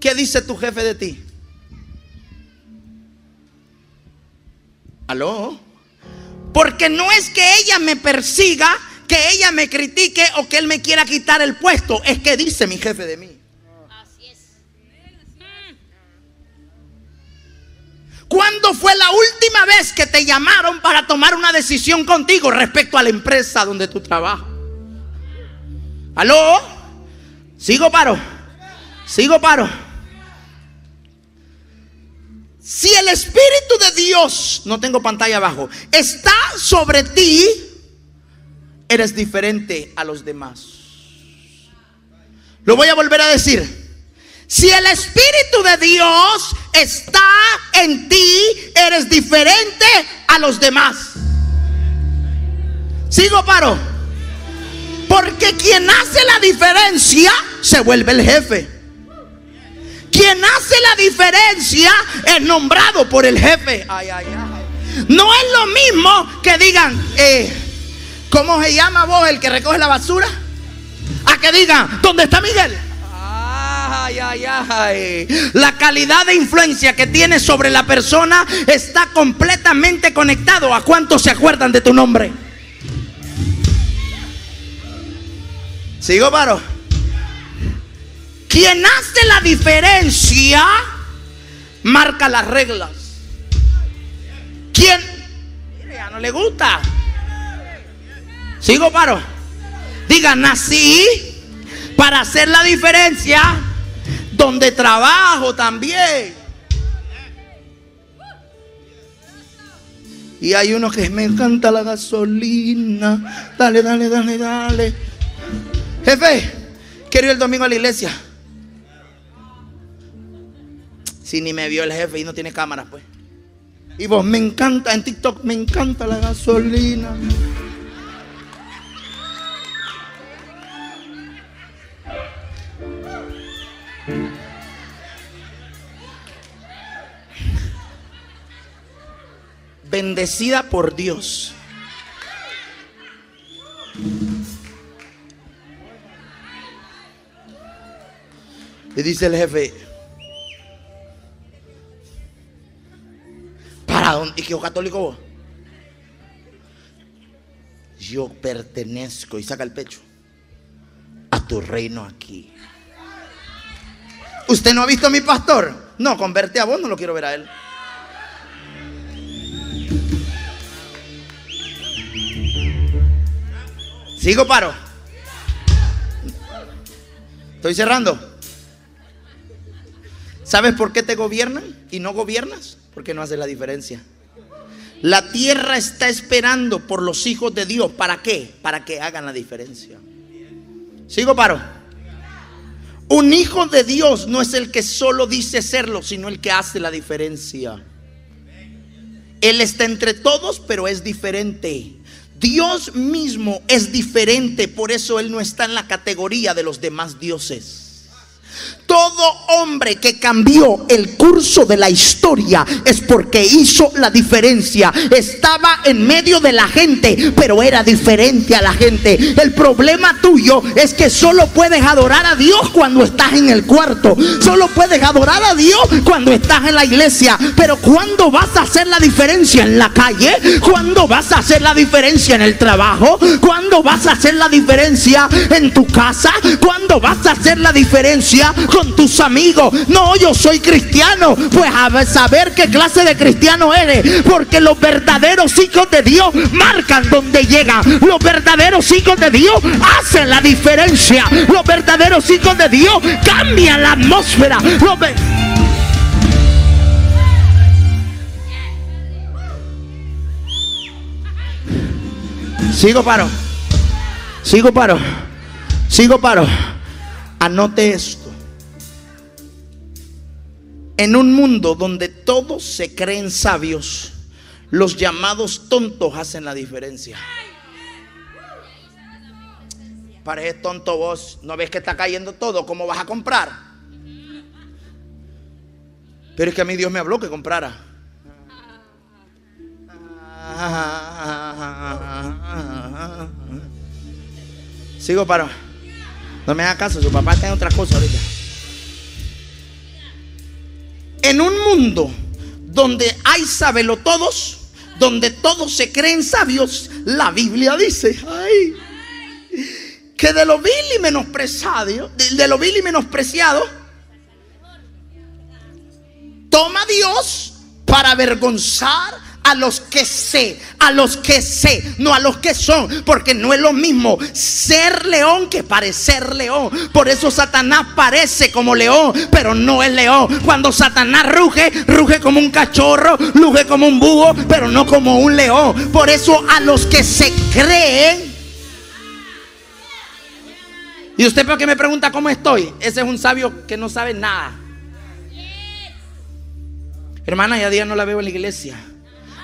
¿Qué dice tu jefe de ti? ¿Aló? Porque no es que ella me persiga, que ella me critique o que él me quiera quitar el puesto. Es que dice mi jefe de mí. ¿Cuándo fue la última vez que te llamaron para tomar una decisión contigo respecto a la empresa donde tú trabajas? ¿Aló? ¿Sigo paro? ¿Sigo paro? Si el Espíritu de Dios, no tengo pantalla abajo, está sobre ti, eres diferente a los demás. Lo voy a volver a decir. Si el Espíritu de Dios está en ti, eres diferente a los demás. Sigo paro. Porque quien hace la diferencia se vuelve el jefe. Quien hace la diferencia es nombrado por el jefe. Ay, ay, ay. No es lo mismo que digan, eh, ¿cómo se llama vos el que recoge la basura? A que digan, ¿dónde está Miguel? La calidad de influencia que tienes sobre la persona está completamente conectado a cuántos se acuerdan de tu nombre. ¿Sigo, paro? Quien hace la diferencia marca las reglas. Mire, ya no le gusta. Sigo paro. Diga, nací para hacer la diferencia donde trabajo también. Y hay uno que me encanta la gasolina. Dale, dale, dale, dale. Jefe, quiero ir el domingo a la iglesia. Si ni me vio el jefe y no tiene cámaras, pues. Y vos, me encanta, en TikTok me encanta la gasolina. Bendecida por Dios. Y dice el jefe, ¿para dónde? ¿Y católico vos? Yo pertenezco, y saca el pecho, a tu reino aquí. ¿Usted no ha visto a mi pastor? No, converte a vos, no lo quiero ver a él. ¿Sigo paro? Estoy cerrando. ¿Sabes por qué te gobiernan y no gobiernas? Porque no hace la diferencia. La tierra está esperando por los hijos de Dios. ¿Para qué? Para que hagan la diferencia. ¿Sigo paro? Un hijo de Dios no es el que solo dice serlo, sino el que hace la diferencia. Él está entre todos, pero es diferente. Dios mismo es diferente, por eso Él no está en la categoría de los demás dioses. Todo hombre que cambió el curso de la historia es porque hizo la diferencia. Estaba en medio de la gente, pero era diferente a la gente. El problema tuyo es que solo puedes adorar a Dios cuando estás en el cuarto. Solo puedes adorar a Dios cuando estás en la iglesia. Pero ¿cuándo vas a hacer la diferencia en la calle? ¿Cuándo vas a hacer la diferencia en el trabajo? ¿Cuándo vas a hacer la diferencia en tu casa? ¿Cuándo vas a hacer la diferencia con tus amigos. No, yo soy cristiano. Pues a saber qué clase de cristiano eres. Porque los verdaderos hijos de Dios marcan donde llegan. Los verdaderos hijos de Dios hacen la diferencia. Los verdaderos hijos de Dios cambian la atmósfera. Sigo paro. Sigo paro. Sigo paro. Anote esto. En un mundo donde todos se creen sabios, los llamados tontos hacen la diferencia. Parece tonto vos, ¿no ves que está cayendo todo? ¿Cómo vas a comprar? Pero es que a mí Dios me habló que comprara. Sigo para. No me haga caso, su papá está en otra cosa ahorita. En un mundo donde hay todos donde todos se creen sabios, la Biblia dice, ay, que de lo vil y menospreciado, de, lo vil y menospreciado, toma Dios para avergonzar a los que sé, a los que sé, no a los que son, porque no es lo mismo ser león que parecer león. Por eso Satanás parece como león, pero no es león. Cuando Satanás ruge, ruge como un cachorro, ruge como un búho, pero no como un león. Por eso a los que se creen y usted por qué me pregunta cómo estoy, ese es un sabio que no sabe nada. Hermana, ya día no la veo en la iglesia.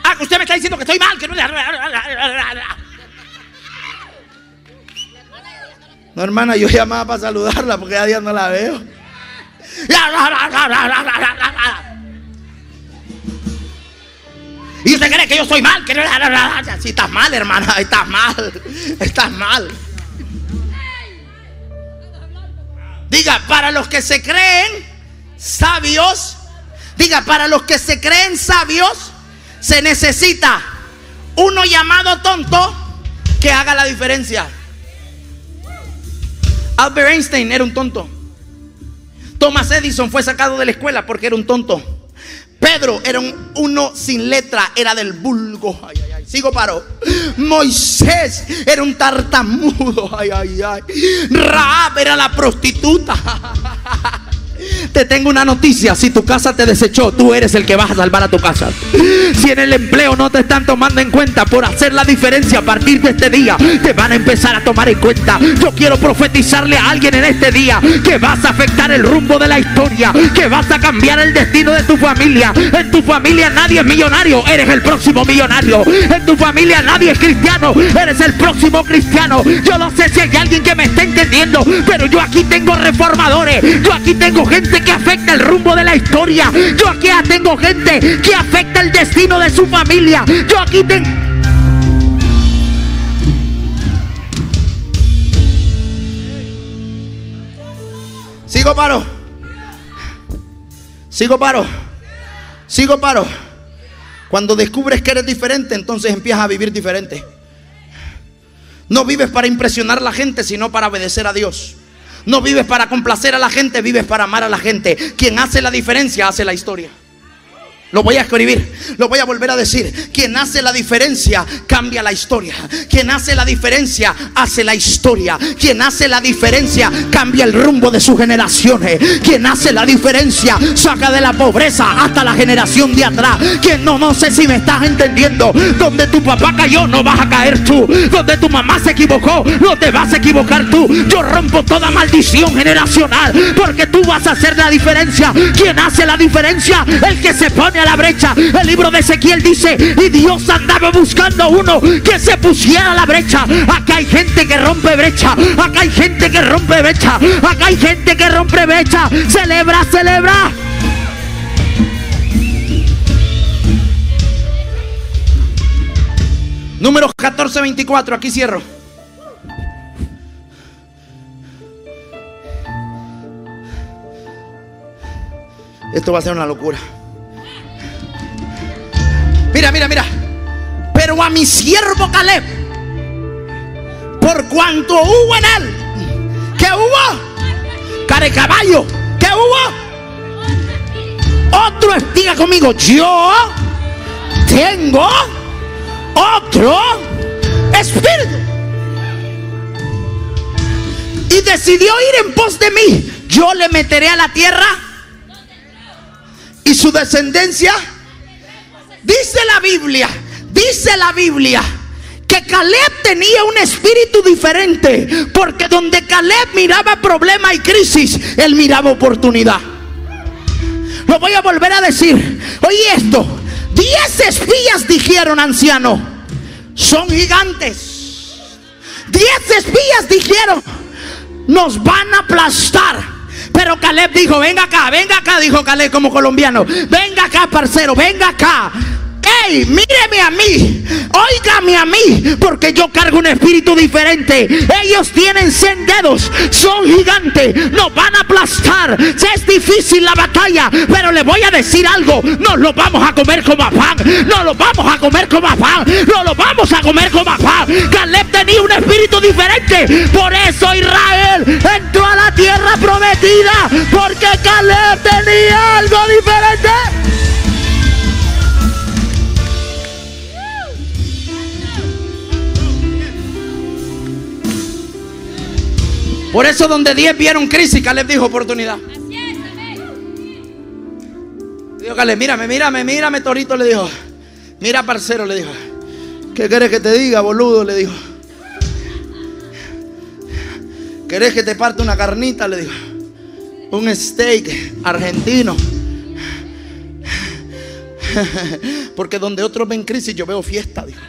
Ah, que usted me está diciendo que estoy mal, que no. No, hermana, yo llamaba para saludarla porque ya día no la veo. Y usted cree que yo soy mal, que si estás mal, hermana, estás mal, estás mal. Diga, para los que se creen sabios, diga, para los que se creen sabios, se necesita uno llamado tonto que haga la diferencia. Albert Einstein era un tonto. Thomas Edison fue sacado de la escuela porque era un tonto. Pedro era un, uno sin letra, era del vulgo. Ay, ay, ay. Sigo paro. Moisés era un tartamudo. Ay, ay, ay. Raab era la prostituta. *laughs* Te tengo una noticia, si tu casa te desechó, tú eres el que vas a salvar a tu casa. Si en el empleo no te están tomando en cuenta por hacer la diferencia a partir de este día, te van a empezar a tomar en cuenta. Yo quiero profetizarle a alguien en este día que vas a afectar el rumbo de la historia, que vas a cambiar el destino de tu familia. En tu familia nadie es millonario, eres el próximo millonario. En tu familia nadie es cristiano, eres el próximo cristiano. Yo no sé si hay alguien que me esté entendiendo, pero yo aquí tengo reformadores, yo aquí tengo gente que afecta el rumbo de la historia. Yo aquí tengo gente que afecta el destino de su familia. Yo aquí tengo... Sigo paro. Sigo paro. Sigo paro. Cuando descubres que eres diferente, entonces empiezas a vivir diferente. No vives para impresionar a la gente, sino para obedecer a Dios. No vives para complacer a la gente, vives para amar a la gente. Quien hace la diferencia hace la historia. Lo voy a escribir, lo voy a volver a decir. Quien hace la diferencia cambia la historia. Quien hace la diferencia hace la historia. Quien hace la diferencia cambia el rumbo de sus generaciones. Quien hace la diferencia saca de la pobreza hasta la generación de atrás. Quien no, no sé si me estás entendiendo. Donde tu papá cayó, no vas a caer tú. Donde tu mamá se equivocó, no te vas a equivocar tú. Yo rompo toda maldición generacional porque tú vas a hacer la diferencia. Quien hace la diferencia, el que se pone a la brecha. El libro de Ezequiel dice, y Dios andaba buscando uno que se pusiera a la brecha. Acá hay gente que rompe brecha. Acá hay gente que rompe brecha. Acá hay gente que rompe brecha. Celebra, celebra. Número 1424, aquí cierro. Esto va a ser una locura. Mira, mira, mira. Pero a mi siervo Caleb, por cuanto hubo en él, ¿qué hubo? Care caballo, ¿qué hubo? Otro diga conmigo, yo tengo otro espíritu. Y decidió ir en pos de mí. Yo le meteré a la tierra y su descendencia. Dice la Biblia, dice la Biblia que Caleb tenía un espíritu diferente, porque donde Caleb miraba problema y crisis, él miraba oportunidad. Lo voy a volver a decir. Oye esto, diez espías dijeron, anciano, son gigantes. Diez espías dijeron, nos van a aplastar. Pero Caleb dijo, venga acá, venga acá, dijo Caleb como colombiano. Venga acá, parcero, venga acá. Míreme a mí, óigame a mí, porque yo cargo un espíritu diferente. Ellos tienen 100 dedos, son gigantes, nos van a aplastar. Es difícil la batalla, pero le voy a decir algo: nos lo vamos a comer como a pan, nos lo vamos a comer como a pan, nos lo vamos a comer como a pan. Caleb tenía un espíritu diferente, por eso Israel entró a la tierra prometida, porque Caleb tenía algo diferente. Por eso donde 10 vieron crisis, Caleb dijo oportunidad. Dijo Caleb, mírame, mírame, mírame, Torito, le dijo. Mira, parcero, le dijo. ¿Qué quieres que te diga, boludo? Le dijo. ¿Querés que te parte una carnita? Le dijo. Un steak argentino. Porque donde otros ven crisis, yo veo fiesta, dijo.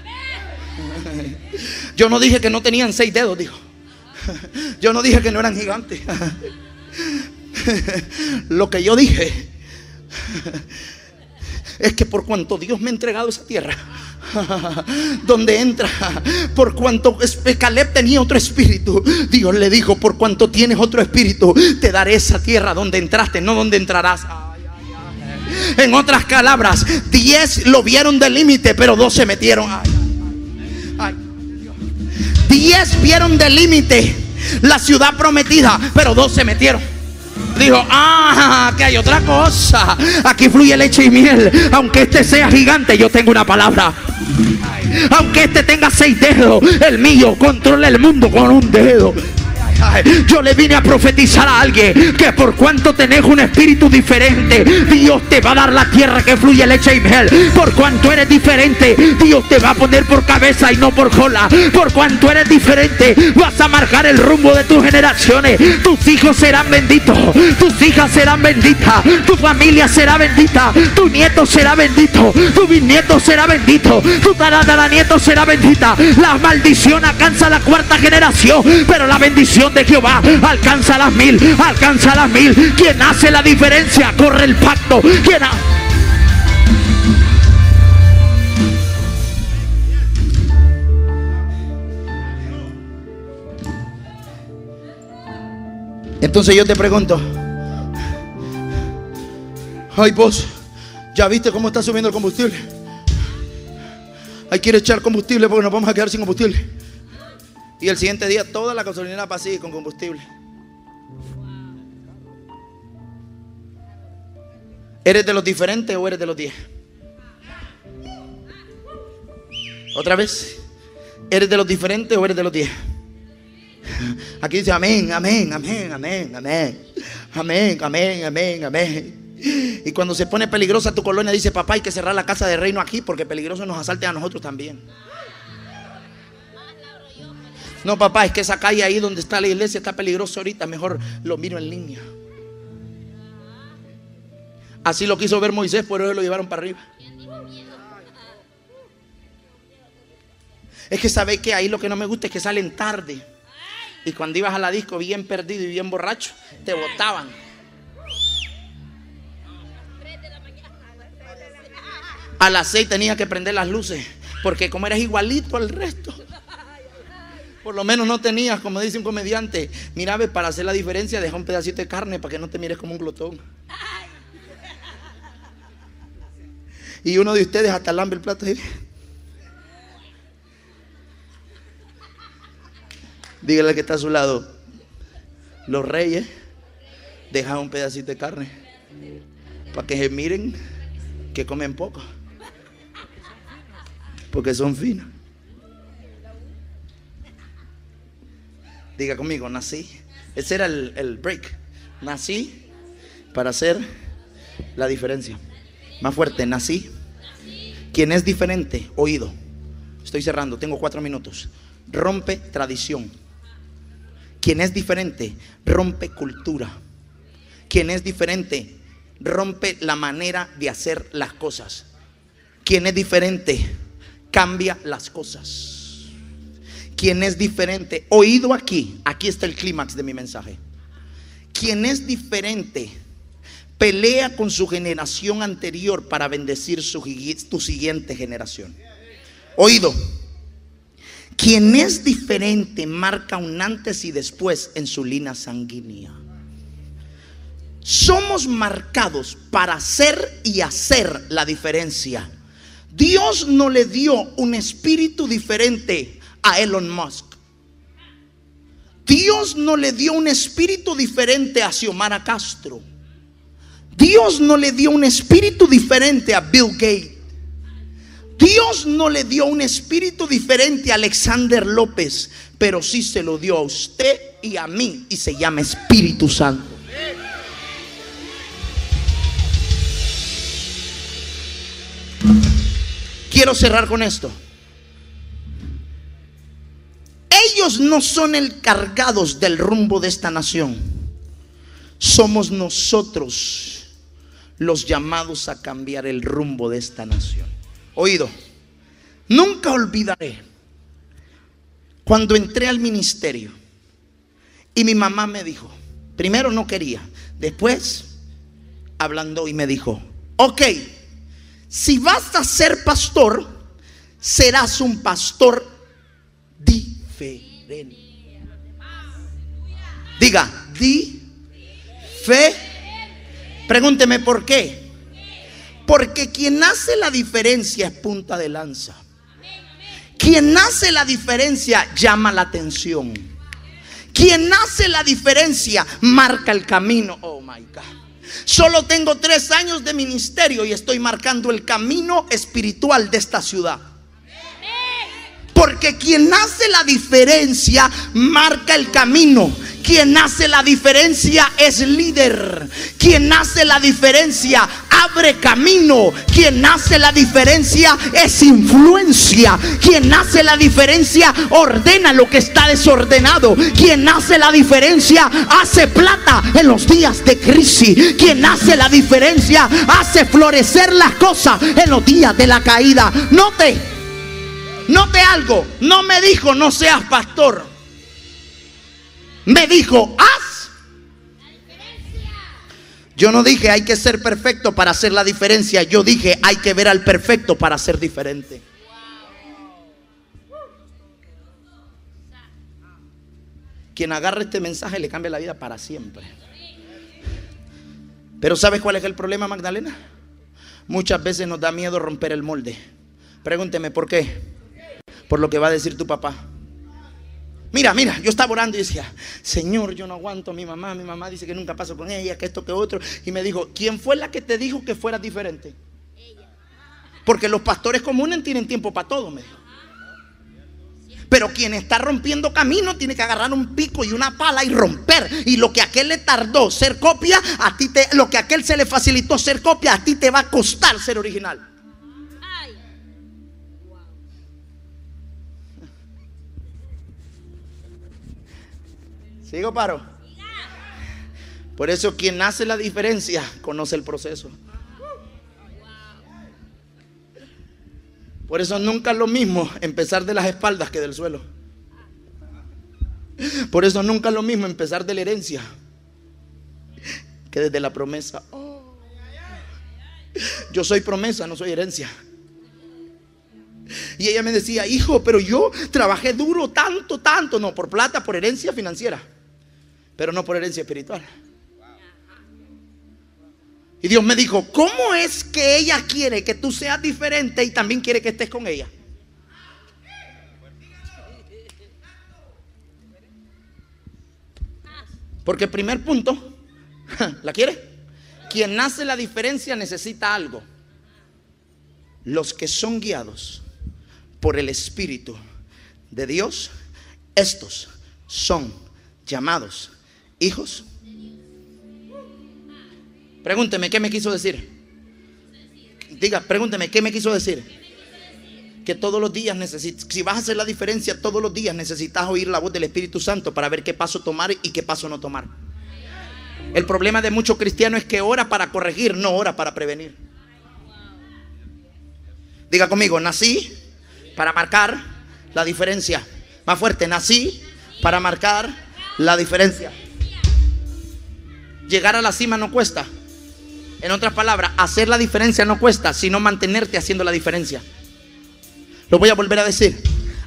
Yo no dije que no tenían seis dedos, dijo. *laughs* Yo no dije que no eran gigantes. *laughs* Lo que yo dije es que por cuanto Dios me ha entregado esa tierra, *laughs* donde entra, por cuanto Caleb tenía otro espíritu, Dios le dijo, por cuanto tienes otro espíritu, te daré esa tierra donde entraste, no donde entrarás. En otras palabras, diez lo vieron del límite, pero dos se metieron. Diez vieron del límite la ciudad prometida, pero dos se metieron. Dijo, ah, que hay otra cosa. Aquí fluye leche y miel. Aunque este sea gigante, yo tengo una palabra. Aunque este tenga seis dedos, el mío controla el mundo con un dedo. Yo le vine a profetizar a alguien que por cuanto tenés un espíritu diferente, Dios te va a dar la tierra que fluye leche y miel. Por cuanto eres diferente, Dios te va a poner por cabeza y no por cola. Por cuanto eres diferente, vas a marcar el rumbo de tus generaciones. Tus hijos serán benditos, tus hijas serán benditas, tu familia será bendita, tu nieto será bendito, tu bisnieto será bendito, tu nieto será bendita. La maldición alcanza la cuarta generación, pero la bendición de Jehová alcanza las mil, alcanza las mil. Quien hace la diferencia, corre el pacto. Quien Entonces yo te pregunto, ay vos, ¿ya viste cómo está subiendo el combustible? Hay que echar combustible porque nos vamos a quedar sin combustible. Y el siguiente día toda la gasolinera pasilla con combustible. ¿Eres de los diferentes o eres de los diez? Otra vez. ¿Eres de los diferentes o eres de los diez? Aquí dice amén, amén, amén, amén, amén. Amén, amén, amén, amén. Y cuando se pone peligrosa tu colonia, dice papá, hay que cerrar la casa de reino aquí porque peligroso nos asalte a nosotros también. No, papá, es que esa calle ahí donde está la iglesia está peligroso ahorita. Mejor lo miro en línea. Así lo quiso ver Moisés, por eso lo llevaron para arriba. Es que sabéis que ahí lo que no me gusta es que salen tarde. Y cuando ibas a la disco bien perdido y bien borracho, te botaban. A las seis tenía que prender las luces. Porque como eras igualito al resto. Por lo menos no tenías, como dice un comediante, mira, ve, para hacer la diferencia, deja un pedacito de carne para que no te mires como un glotón. Y uno de ustedes hasta lambe el plato. ahí. Dígale al que está a su lado. Los reyes dejan un pedacito de carne para que se miren que comen poco. Porque son finos. Diga conmigo, nací. Ese era el, el break. Nací para hacer la diferencia. Más fuerte, nací. Quien es diferente, oído. Estoy cerrando, tengo cuatro minutos. Rompe tradición. Quien es diferente, rompe cultura. Quien es diferente, rompe la manera de hacer las cosas. Quien es diferente, cambia las cosas. Quien es diferente, oído aquí, aquí está el clímax de mi mensaje. Quien es diferente, pelea con su generación anterior para bendecir su, tu siguiente generación. Oído. Quien es diferente marca un antes y después en su línea sanguínea. Somos marcados para hacer y hacer la diferencia. Dios no le dio un espíritu diferente a Elon Musk. Dios no le dio un espíritu diferente a Xiomara Castro. Dios no le dio un espíritu diferente a Bill Gates. Dios no le dio un espíritu diferente a Alexander López, pero sí se lo dio a usted y a mí y se llama Espíritu Santo. Quiero cerrar con esto. Ellos no son encargados del rumbo de esta nación. Somos nosotros los llamados a cambiar el rumbo de esta nación. Oído, nunca olvidaré cuando entré al ministerio y mi mamá me dijo, primero no quería, después hablando y me dijo, ok, si vas a ser pastor, serás un pastor Diga, di fe. Pregúnteme por qué. Porque quien hace la diferencia es punta de lanza. Quien hace la diferencia llama la atención. Quien hace la diferencia marca el camino. Oh my God. Solo tengo tres años de ministerio y estoy marcando el camino espiritual de esta ciudad. Porque quien hace la diferencia marca el camino. Quien hace la diferencia es líder. Quien hace la diferencia abre camino. Quien hace la diferencia es influencia. Quien hace la diferencia ordena lo que está desordenado. Quien hace la diferencia hace plata en los días de crisis. Quien hace la diferencia hace florecer las cosas en los días de la caída. Note, note algo. No me dijo no seas pastor me dijo, haz. Yo no dije hay que ser perfecto para hacer la diferencia. Yo dije hay que ver al perfecto para ser diferente. Quien agarre este mensaje le cambia la vida para siempre. Pero ¿sabes cuál es el problema, Magdalena? Muchas veces nos da miedo romper el molde. Pregúnteme por qué. Por lo que va a decir tu papá. Mira, mira, yo estaba orando y decía, Señor, yo no aguanto a mi mamá. Mi mamá dice que nunca paso con ella, que esto, que otro. Y me dijo, ¿quién fue la que te dijo que fueras diferente? Porque los pastores comunes tienen tiempo para todo, me dijo. Pero quien está rompiendo camino tiene que agarrar un pico y una pala y romper. Y lo que a aquel le tardó ser copia, a ti te, lo que a aquel se le facilitó ser copia, a ti te va a costar ser original. ¿Sigo paro? Por eso quien hace la diferencia conoce el proceso. Por eso nunca es lo mismo empezar de las espaldas que del suelo. Por eso nunca es lo mismo empezar de la herencia que desde la promesa. Yo soy promesa, no soy herencia. Y ella me decía, hijo, pero yo trabajé duro tanto, tanto, no, por plata, por herencia financiera pero no por herencia espiritual. Y Dios me dijo, ¿cómo es que ella quiere que tú seas diferente y también quiere que estés con ella? Porque primer punto, *laughs* ¿la quiere? Quien nace la diferencia necesita algo. Los que son guiados por el Espíritu de Dios, estos son llamados hijos. Pregúnteme, ¿qué me quiso decir? Diga, pregúnteme, ¿qué me quiso decir? Que todos los días necesitas, si vas a hacer la diferencia, todos los días necesitas oír la voz del Espíritu Santo para ver qué paso tomar y qué paso no tomar. El problema de muchos cristianos es que ora para corregir, no ora para prevenir. Diga conmigo, nací para marcar la diferencia. Más fuerte, nací para marcar la diferencia. Llegar a la cima no cuesta. En otras palabras, hacer la diferencia no cuesta, sino mantenerte haciendo la diferencia. Lo voy a volver a decir.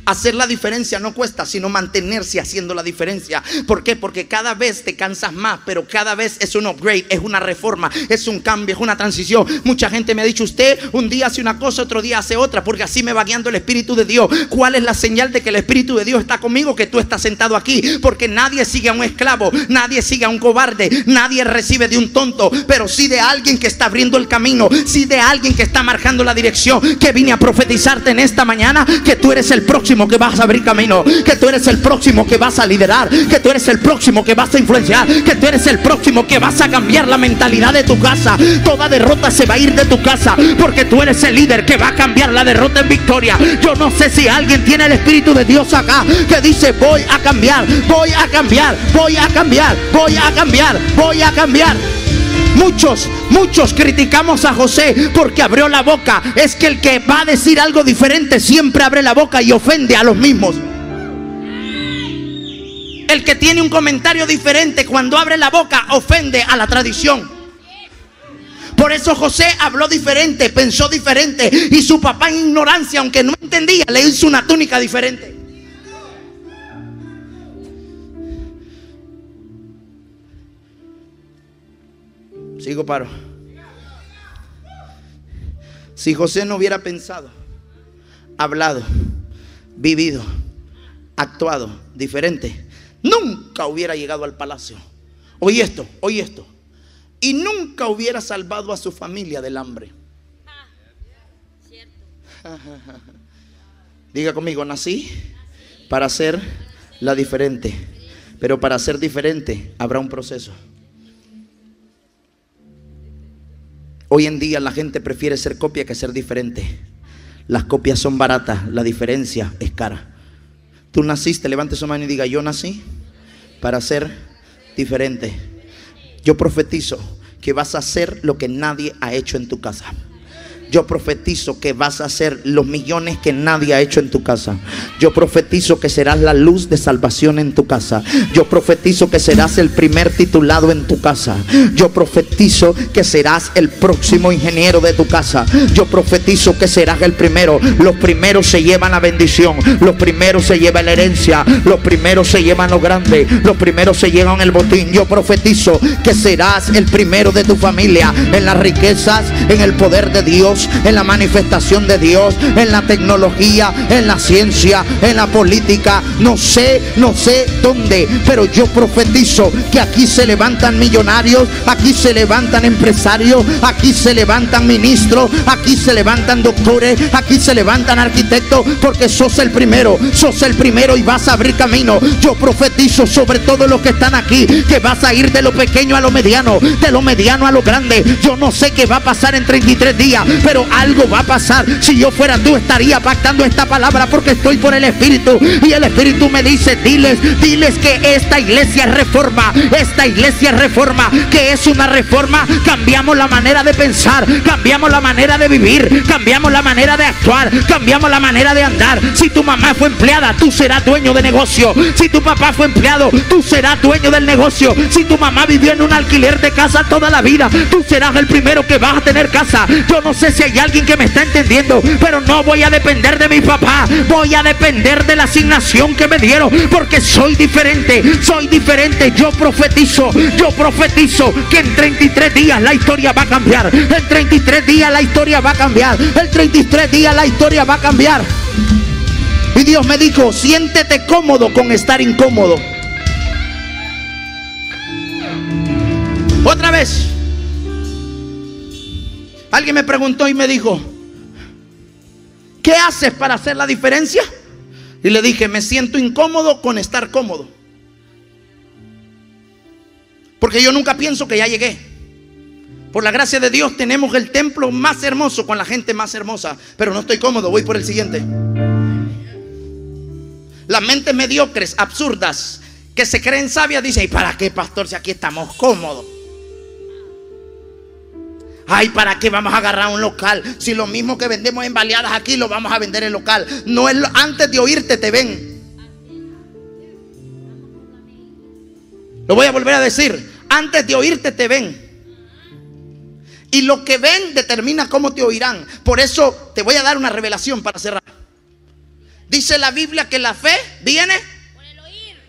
Hacer la diferencia no cuesta, sino mantenerse haciendo la diferencia. ¿Por qué? Porque cada vez te cansas más, pero cada vez es un upgrade, es una reforma, es un cambio, es una transición. Mucha gente me ha dicho, usted un día hace una cosa, otro día hace otra, porque así me va guiando el Espíritu de Dios. ¿Cuál es la señal de que el Espíritu de Dios está conmigo? Que tú estás sentado aquí, porque nadie sigue a un esclavo, nadie sigue a un cobarde, nadie recibe de un tonto, pero sí de alguien que está abriendo el camino, sí de alguien que está marcando la dirección, que vine a profetizarte en esta mañana, que tú eres el próximo que vas a abrir camino, que tú eres el próximo que vas a liderar, que tú eres el próximo que vas a influenciar, que tú eres el próximo que vas a cambiar la mentalidad de tu casa. Toda derrota se va a ir de tu casa porque tú eres el líder que va a cambiar la derrota en victoria. Yo no sé si alguien tiene el Espíritu de Dios acá que dice voy a cambiar, voy a cambiar, voy a cambiar, voy a cambiar, voy a cambiar. Muchos, muchos criticamos a José porque abrió la boca. Es que el que va a decir algo diferente siempre abre la boca y ofende a los mismos. El que tiene un comentario diferente cuando abre la boca ofende a la tradición. Por eso José habló diferente, pensó diferente y su papá en ignorancia, aunque no entendía, le hizo una túnica diferente. Sigo paro. Si José no hubiera pensado, hablado, vivido, actuado diferente, nunca hubiera llegado al palacio. Oye esto, oye esto. Y nunca hubiera salvado a su familia del hambre. *laughs* Diga conmigo, nací para ser la diferente. Pero para ser diferente habrá un proceso. Hoy en día la gente prefiere ser copia que ser diferente. Las copias son baratas, la diferencia es cara. Tú naciste, levante su mano y diga, yo nací para ser diferente. Yo profetizo que vas a hacer lo que nadie ha hecho en tu casa yo profetizo que vas a hacer los millones que nadie ha hecho en tu casa. Yo profetizo que serás la luz de salvación en tu casa. Yo profetizo que serás el primer titulado en tu casa. Yo profetizo que serás el próximo ingeniero de tu casa. Yo profetizo que serás el primero. Los primeros se llevan la bendición. Los primeros se llevan la herencia. Los primeros se llevan lo grande. Los primeros se llevan el botín. Yo profetizo que serás el primero de tu familia en las riquezas, en el poder de Dios en la manifestación de Dios, en la tecnología, en la ciencia, en la política. No sé, no sé dónde, pero yo profetizo que aquí se levantan millonarios, aquí se levantan empresarios, aquí se levantan ministros, aquí se levantan doctores, aquí se levantan arquitectos, porque sos el primero, sos el primero y vas a abrir camino. Yo profetizo sobre todos los que están aquí que vas a ir de lo pequeño a lo mediano, de lo mediano a lo grande. Yo no sé qué va a pasar en 33 días, pero algo va a pasar. Si yo fuera tú, estaría pactando esta palabra porque estoy por el Espíritu. Y el Espíritu me dice, diles, diles que esta iglesia reforma, esta iglesia reforma, que es una reforma. Cambiamos la manera de pensar, cambiamos la manera de vivir, cambiamos la manera de actuar, cambiamos la manera de andar. Si tu mamá fue empleada, tú serás dueño de negocio. Si tu papá fue empleado, tú serás dueño del negocio. Si tu mamá vivió en un alquiler de casa toda la vida, tú serás el primero que vas a tener casa. Yo no sé si hay alguien que me está entendiendo, pero no voy a depender de mi papá. Voy a depender de la asignación que me dieron, porque soy diferente, soy diferente. Yo profetizo, yo profetizo que en 33 días la historia va a cambiar. En 33 días la historia va a cambiar. En 33 días la historia va a cambiar. Y Dios me dijo, siéntete cómodo con estar incómodo. Otra vez. Alguien me preguntó y me dijo, ¿qué haces para hacer la diferencia? Y le dije, me siento incómodo con estar cómodo. Porque yo nunca pienso que ya llegué. Por la gracia de Dios tenemos el templo más hermoso con la gente más hermosa. Pero no estoy cómodo, voy por el siguiente. Las mentes mediocres, absurdas, que se creen sabias, dicen, ¿y para qué, pastor, si aquí estamos cómodos? Ay, ¿para qué vamos a agarrar un local? Si lo mismo que vendemos en baleadas aquí lo vamos a vender en local. No es antes de oírte te ven. Lo voy a volver a decir. Antes de oírte te ven. Y lo que ven determina cómo te oirán. Por eso te voy a dar una revelación para cerrar. Dice la Biblia que la fe viene.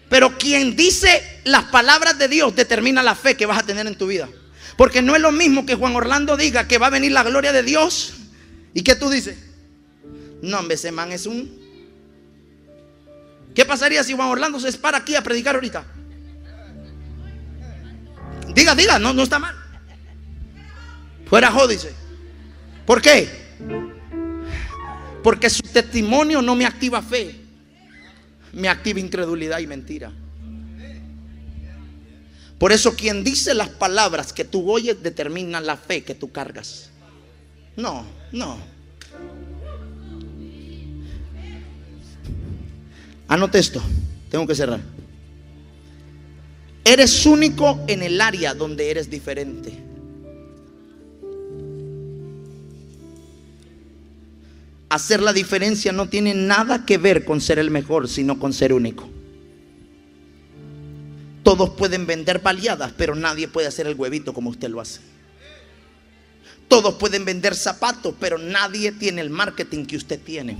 Pero quien dice las palabras de Dios determina la fe que vas a tener en tu vida. Porque no es lo mismo que Juan Orlando diga que va a venir la gloria de Dios. ¿Y qué tú dices? No, hombre, ese man es un... ¿Qué pasaría si Juan Orlando se para aquí a predicar ahorita? Diga, diga, no, no está mal. Fuera jódice. ¿Por qué? Porque su testimonio no me activa fe, me activa incredulidad y mentira. Por eso quien dice las palabras que tú oyes determina la fe que tú cargas. No, no. Anote esto, tengo que cerrar. Eres único en el área donde eres diferente. Hacer la diferencia no tiene nada que ver con ser el mejor, sino con ser único. Todos pueden vender baleadas, pero nadie puede hacer el huevito como usted lo hace. Todos pueden vender zapatos, pero nadie tiene el marketing que usted tiene.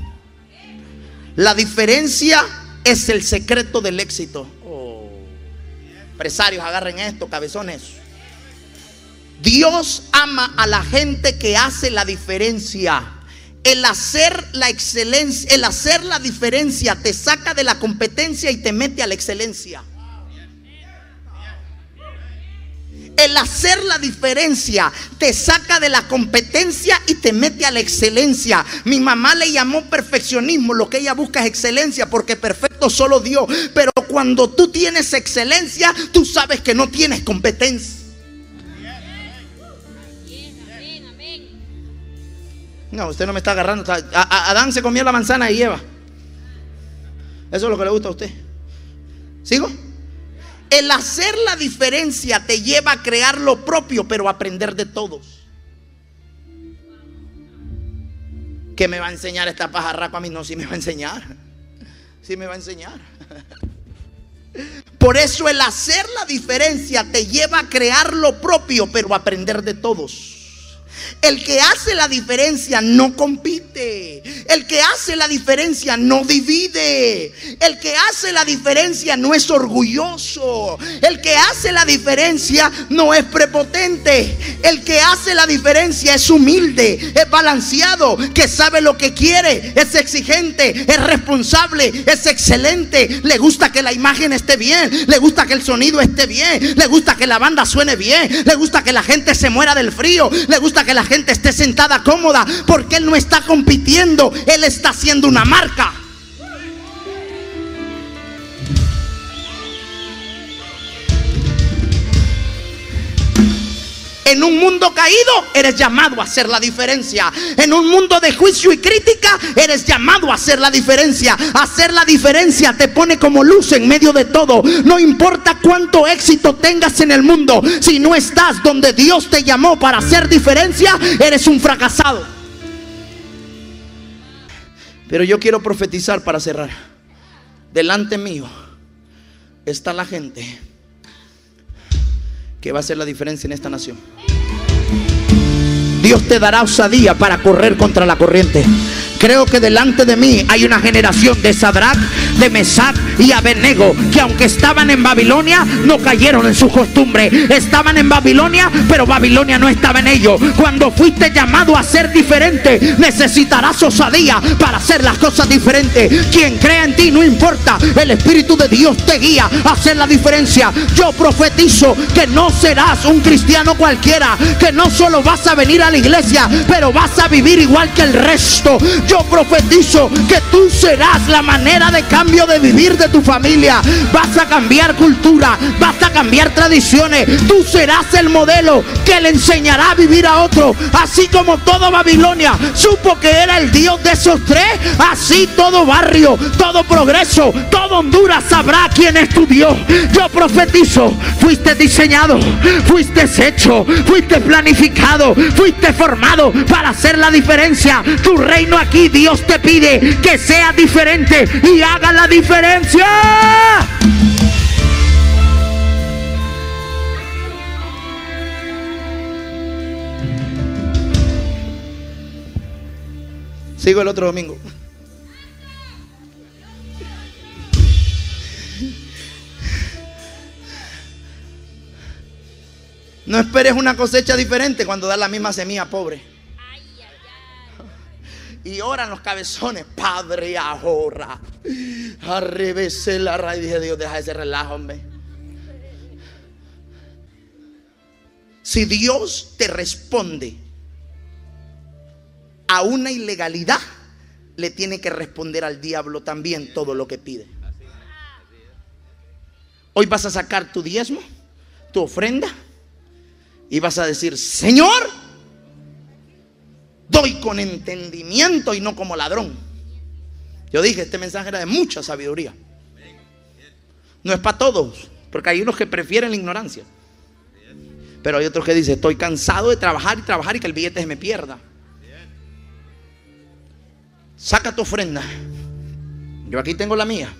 La diferencia es el secreto del éxito. Empresarios, agarren esto, cabezones. Dios ama a la gente que hace la diferencia. El hacer la excelencia, el hacer la diferencia te saca de la competencia y te mete a la excelencia. El hacer la diferencia te saca de la competencia y te mete a la excelencia. Mi mamá le llamó perfeccionismo. Lo que ella busca es excelencia porque perfecto solo Dios. Pero cuando tú tienes excelencia, tú sabes que no tienes competencia. No, usted no me está agarrando. Adán se comió la manzana y Eva. Eso es lo que le gusta a usted. ¿Sigo? El hacer la diferencia te lleva a crear lo propio, pero aprender de todos. ¿Qué me va a enseñar esta pajarraca a mí? No, sí me va a enseñar. Sí me va a enseñar. Por eso el hacer la diferencia te lleva a crear lo propio, pero aprender de todos. El que hace la diferencia no compite. El que hace la diferencia no divide. El que hace la diferencia no es orgulloso. El que hace la diferencia no es prepotente. El que hace la diferencia es humilde, es balanceado, que sabe lo que quiere, es exigente, es responsable, es excelente. Le gusta que la imagen esté bien, le gusta que el sonido esté bien, le gusta que la banda suene bien, le gusta que la gente se muera del frío, le gusta que la gente esté sentada cómoda, porque Él no está compitiendo, Él está haciendo una marca. En un mundo caído eres llamado a hacer la diferencia. En un mundo de juicio y crítica eres llamado a hacer la diferencia. Hacer la diferencia te pone como luz en medio de todo. No importa cuánto éxito tengas en el mundo, si no estás donde Dios te llamó para hacer diferencia, eres un fracasado. Pero yo quiero profetizar para cerrar. Delante mío está la gente que va a hacer la diferencia en esta nación. Dios te dará osadía para correr contra la corriente. Creo que delante de mí hay una generación de Sadrach, de Mesach y Abednego que aunque estaban en Babilonia no cayeron en su costumbre. Estaban en Babilonia, pero Babilonia no estaba en ellos. Cuando fuiste llamado a ser diferente, necesitarás osadía para hacer las cosas diferentes. Quien crea en ti no importa, el Espíritu de Dios te guía a hacer la diferencia. Yo profetizo que no serás un cristiano cualquiera, que no solo vas a venir a la iglesia, pero vas a vivir igual que el resto. Yo profetizo que tú serás la manera de cambio de vivir de tu familia. Vas a cambiar cultura, vas a cambiar tradiciones. Tú serás el modelo que le enseñará a vivir a otro. Así como toda Babilonia supo que era el Dios de esos tres, así todo barrio, todo progreso, todo Honduras sabrá quién es tu Dios. Yo profetizo, fuiste diseñado, fuiste hecho, fuiste planificado, fuiste formado para hacer la diferencia. Tu reino aquí Dios te pide que sea diferente y haga la diferencia. Sigo el otro domingo. No esperes una cosecha diferente cuando das la misma semilla pobre. Y oran los cabezones, Padre, ahora. Arrebesé la raíz. Dije, Dios, deja ese relajo, hombre. Si Dios te responde a una ilegalidad, le tiene que responder al diablo también todo lo que pide. Hoy vas a sacar tu diezmo, tu ofrenda, y vas a decir, Señor, doy con entendimiento y no como ladrón. Yo dije, este mensaje era de mucha sabiduría. No es para todos, porque hay unos que prefieren la ignorancia. Pero hay otros que dicen, estoy cansado de trabajar y trabajar y que el billete se me pierda. Saca tu ofrenda. Yo aquí tengo la mía.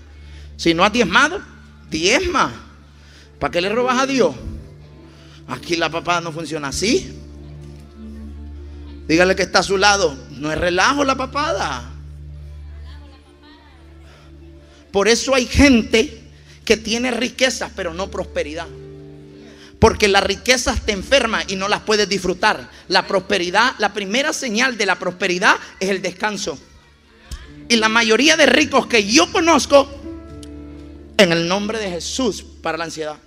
Si no has diezmado, diezma. ¿Para qué le robas a Dios? Aquí la papada no funciona así. Dígale que está a su lado. No es relajo la papada. Por eso hay gente que tiene riquezas, pero no prosperidad. Porque las riquezas te enferman y no las puedes disfrutar. La prosperidad, la primera señal de la prosperidad es el descanso. Y la mayoría de ricos que yo conozco, en el nombre de Jesús, para la ansiedad.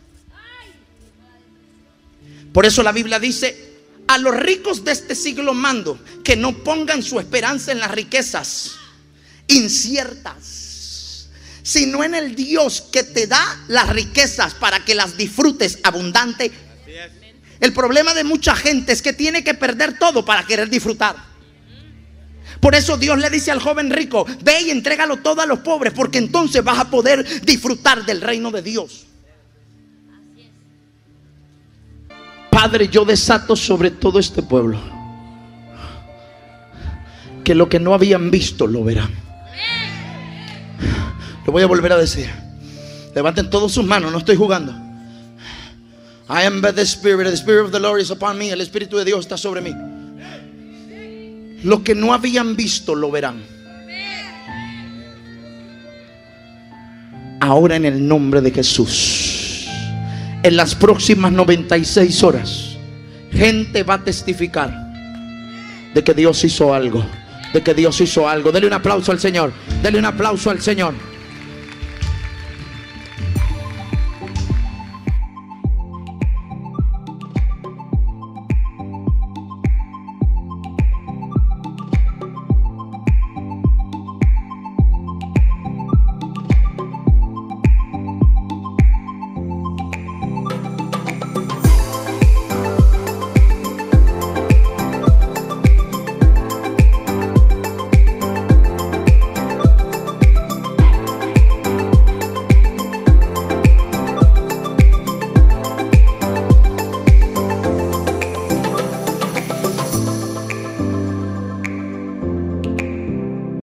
Por eso la Biblia dice, a los ricos de este siglo mando que no pongan su esperanza en las riquezas inciertas, sino en el Dios que te da las riquezas para que las disfrutes abundante. El problema de mucha gente es que tiene que perder todo para querer disfrutar. Por eso Dios le dice al joven rico, ve y entrégalo todo a los pobres, porque entonces vas a poder disfrutar del reino de Dios. Padre, yo desato sobre todo este pueblo que lo que no habían visto lo verán. Lo voy a volver a decir. Levanten todas sus manos, no estoy jugando. I am by the Spirit, the Spirit of the Lord is upon me. El Espíritu de Dios está sobre mí. Lo que no habían visto lo verán. Ahora en el nombre de Jesús en las próximas 96 horas, gente va a testificar de que Dios hizo algo, de que Dios hizo algo. Dele un aplauso al Señor, dele un aplauso al Señor.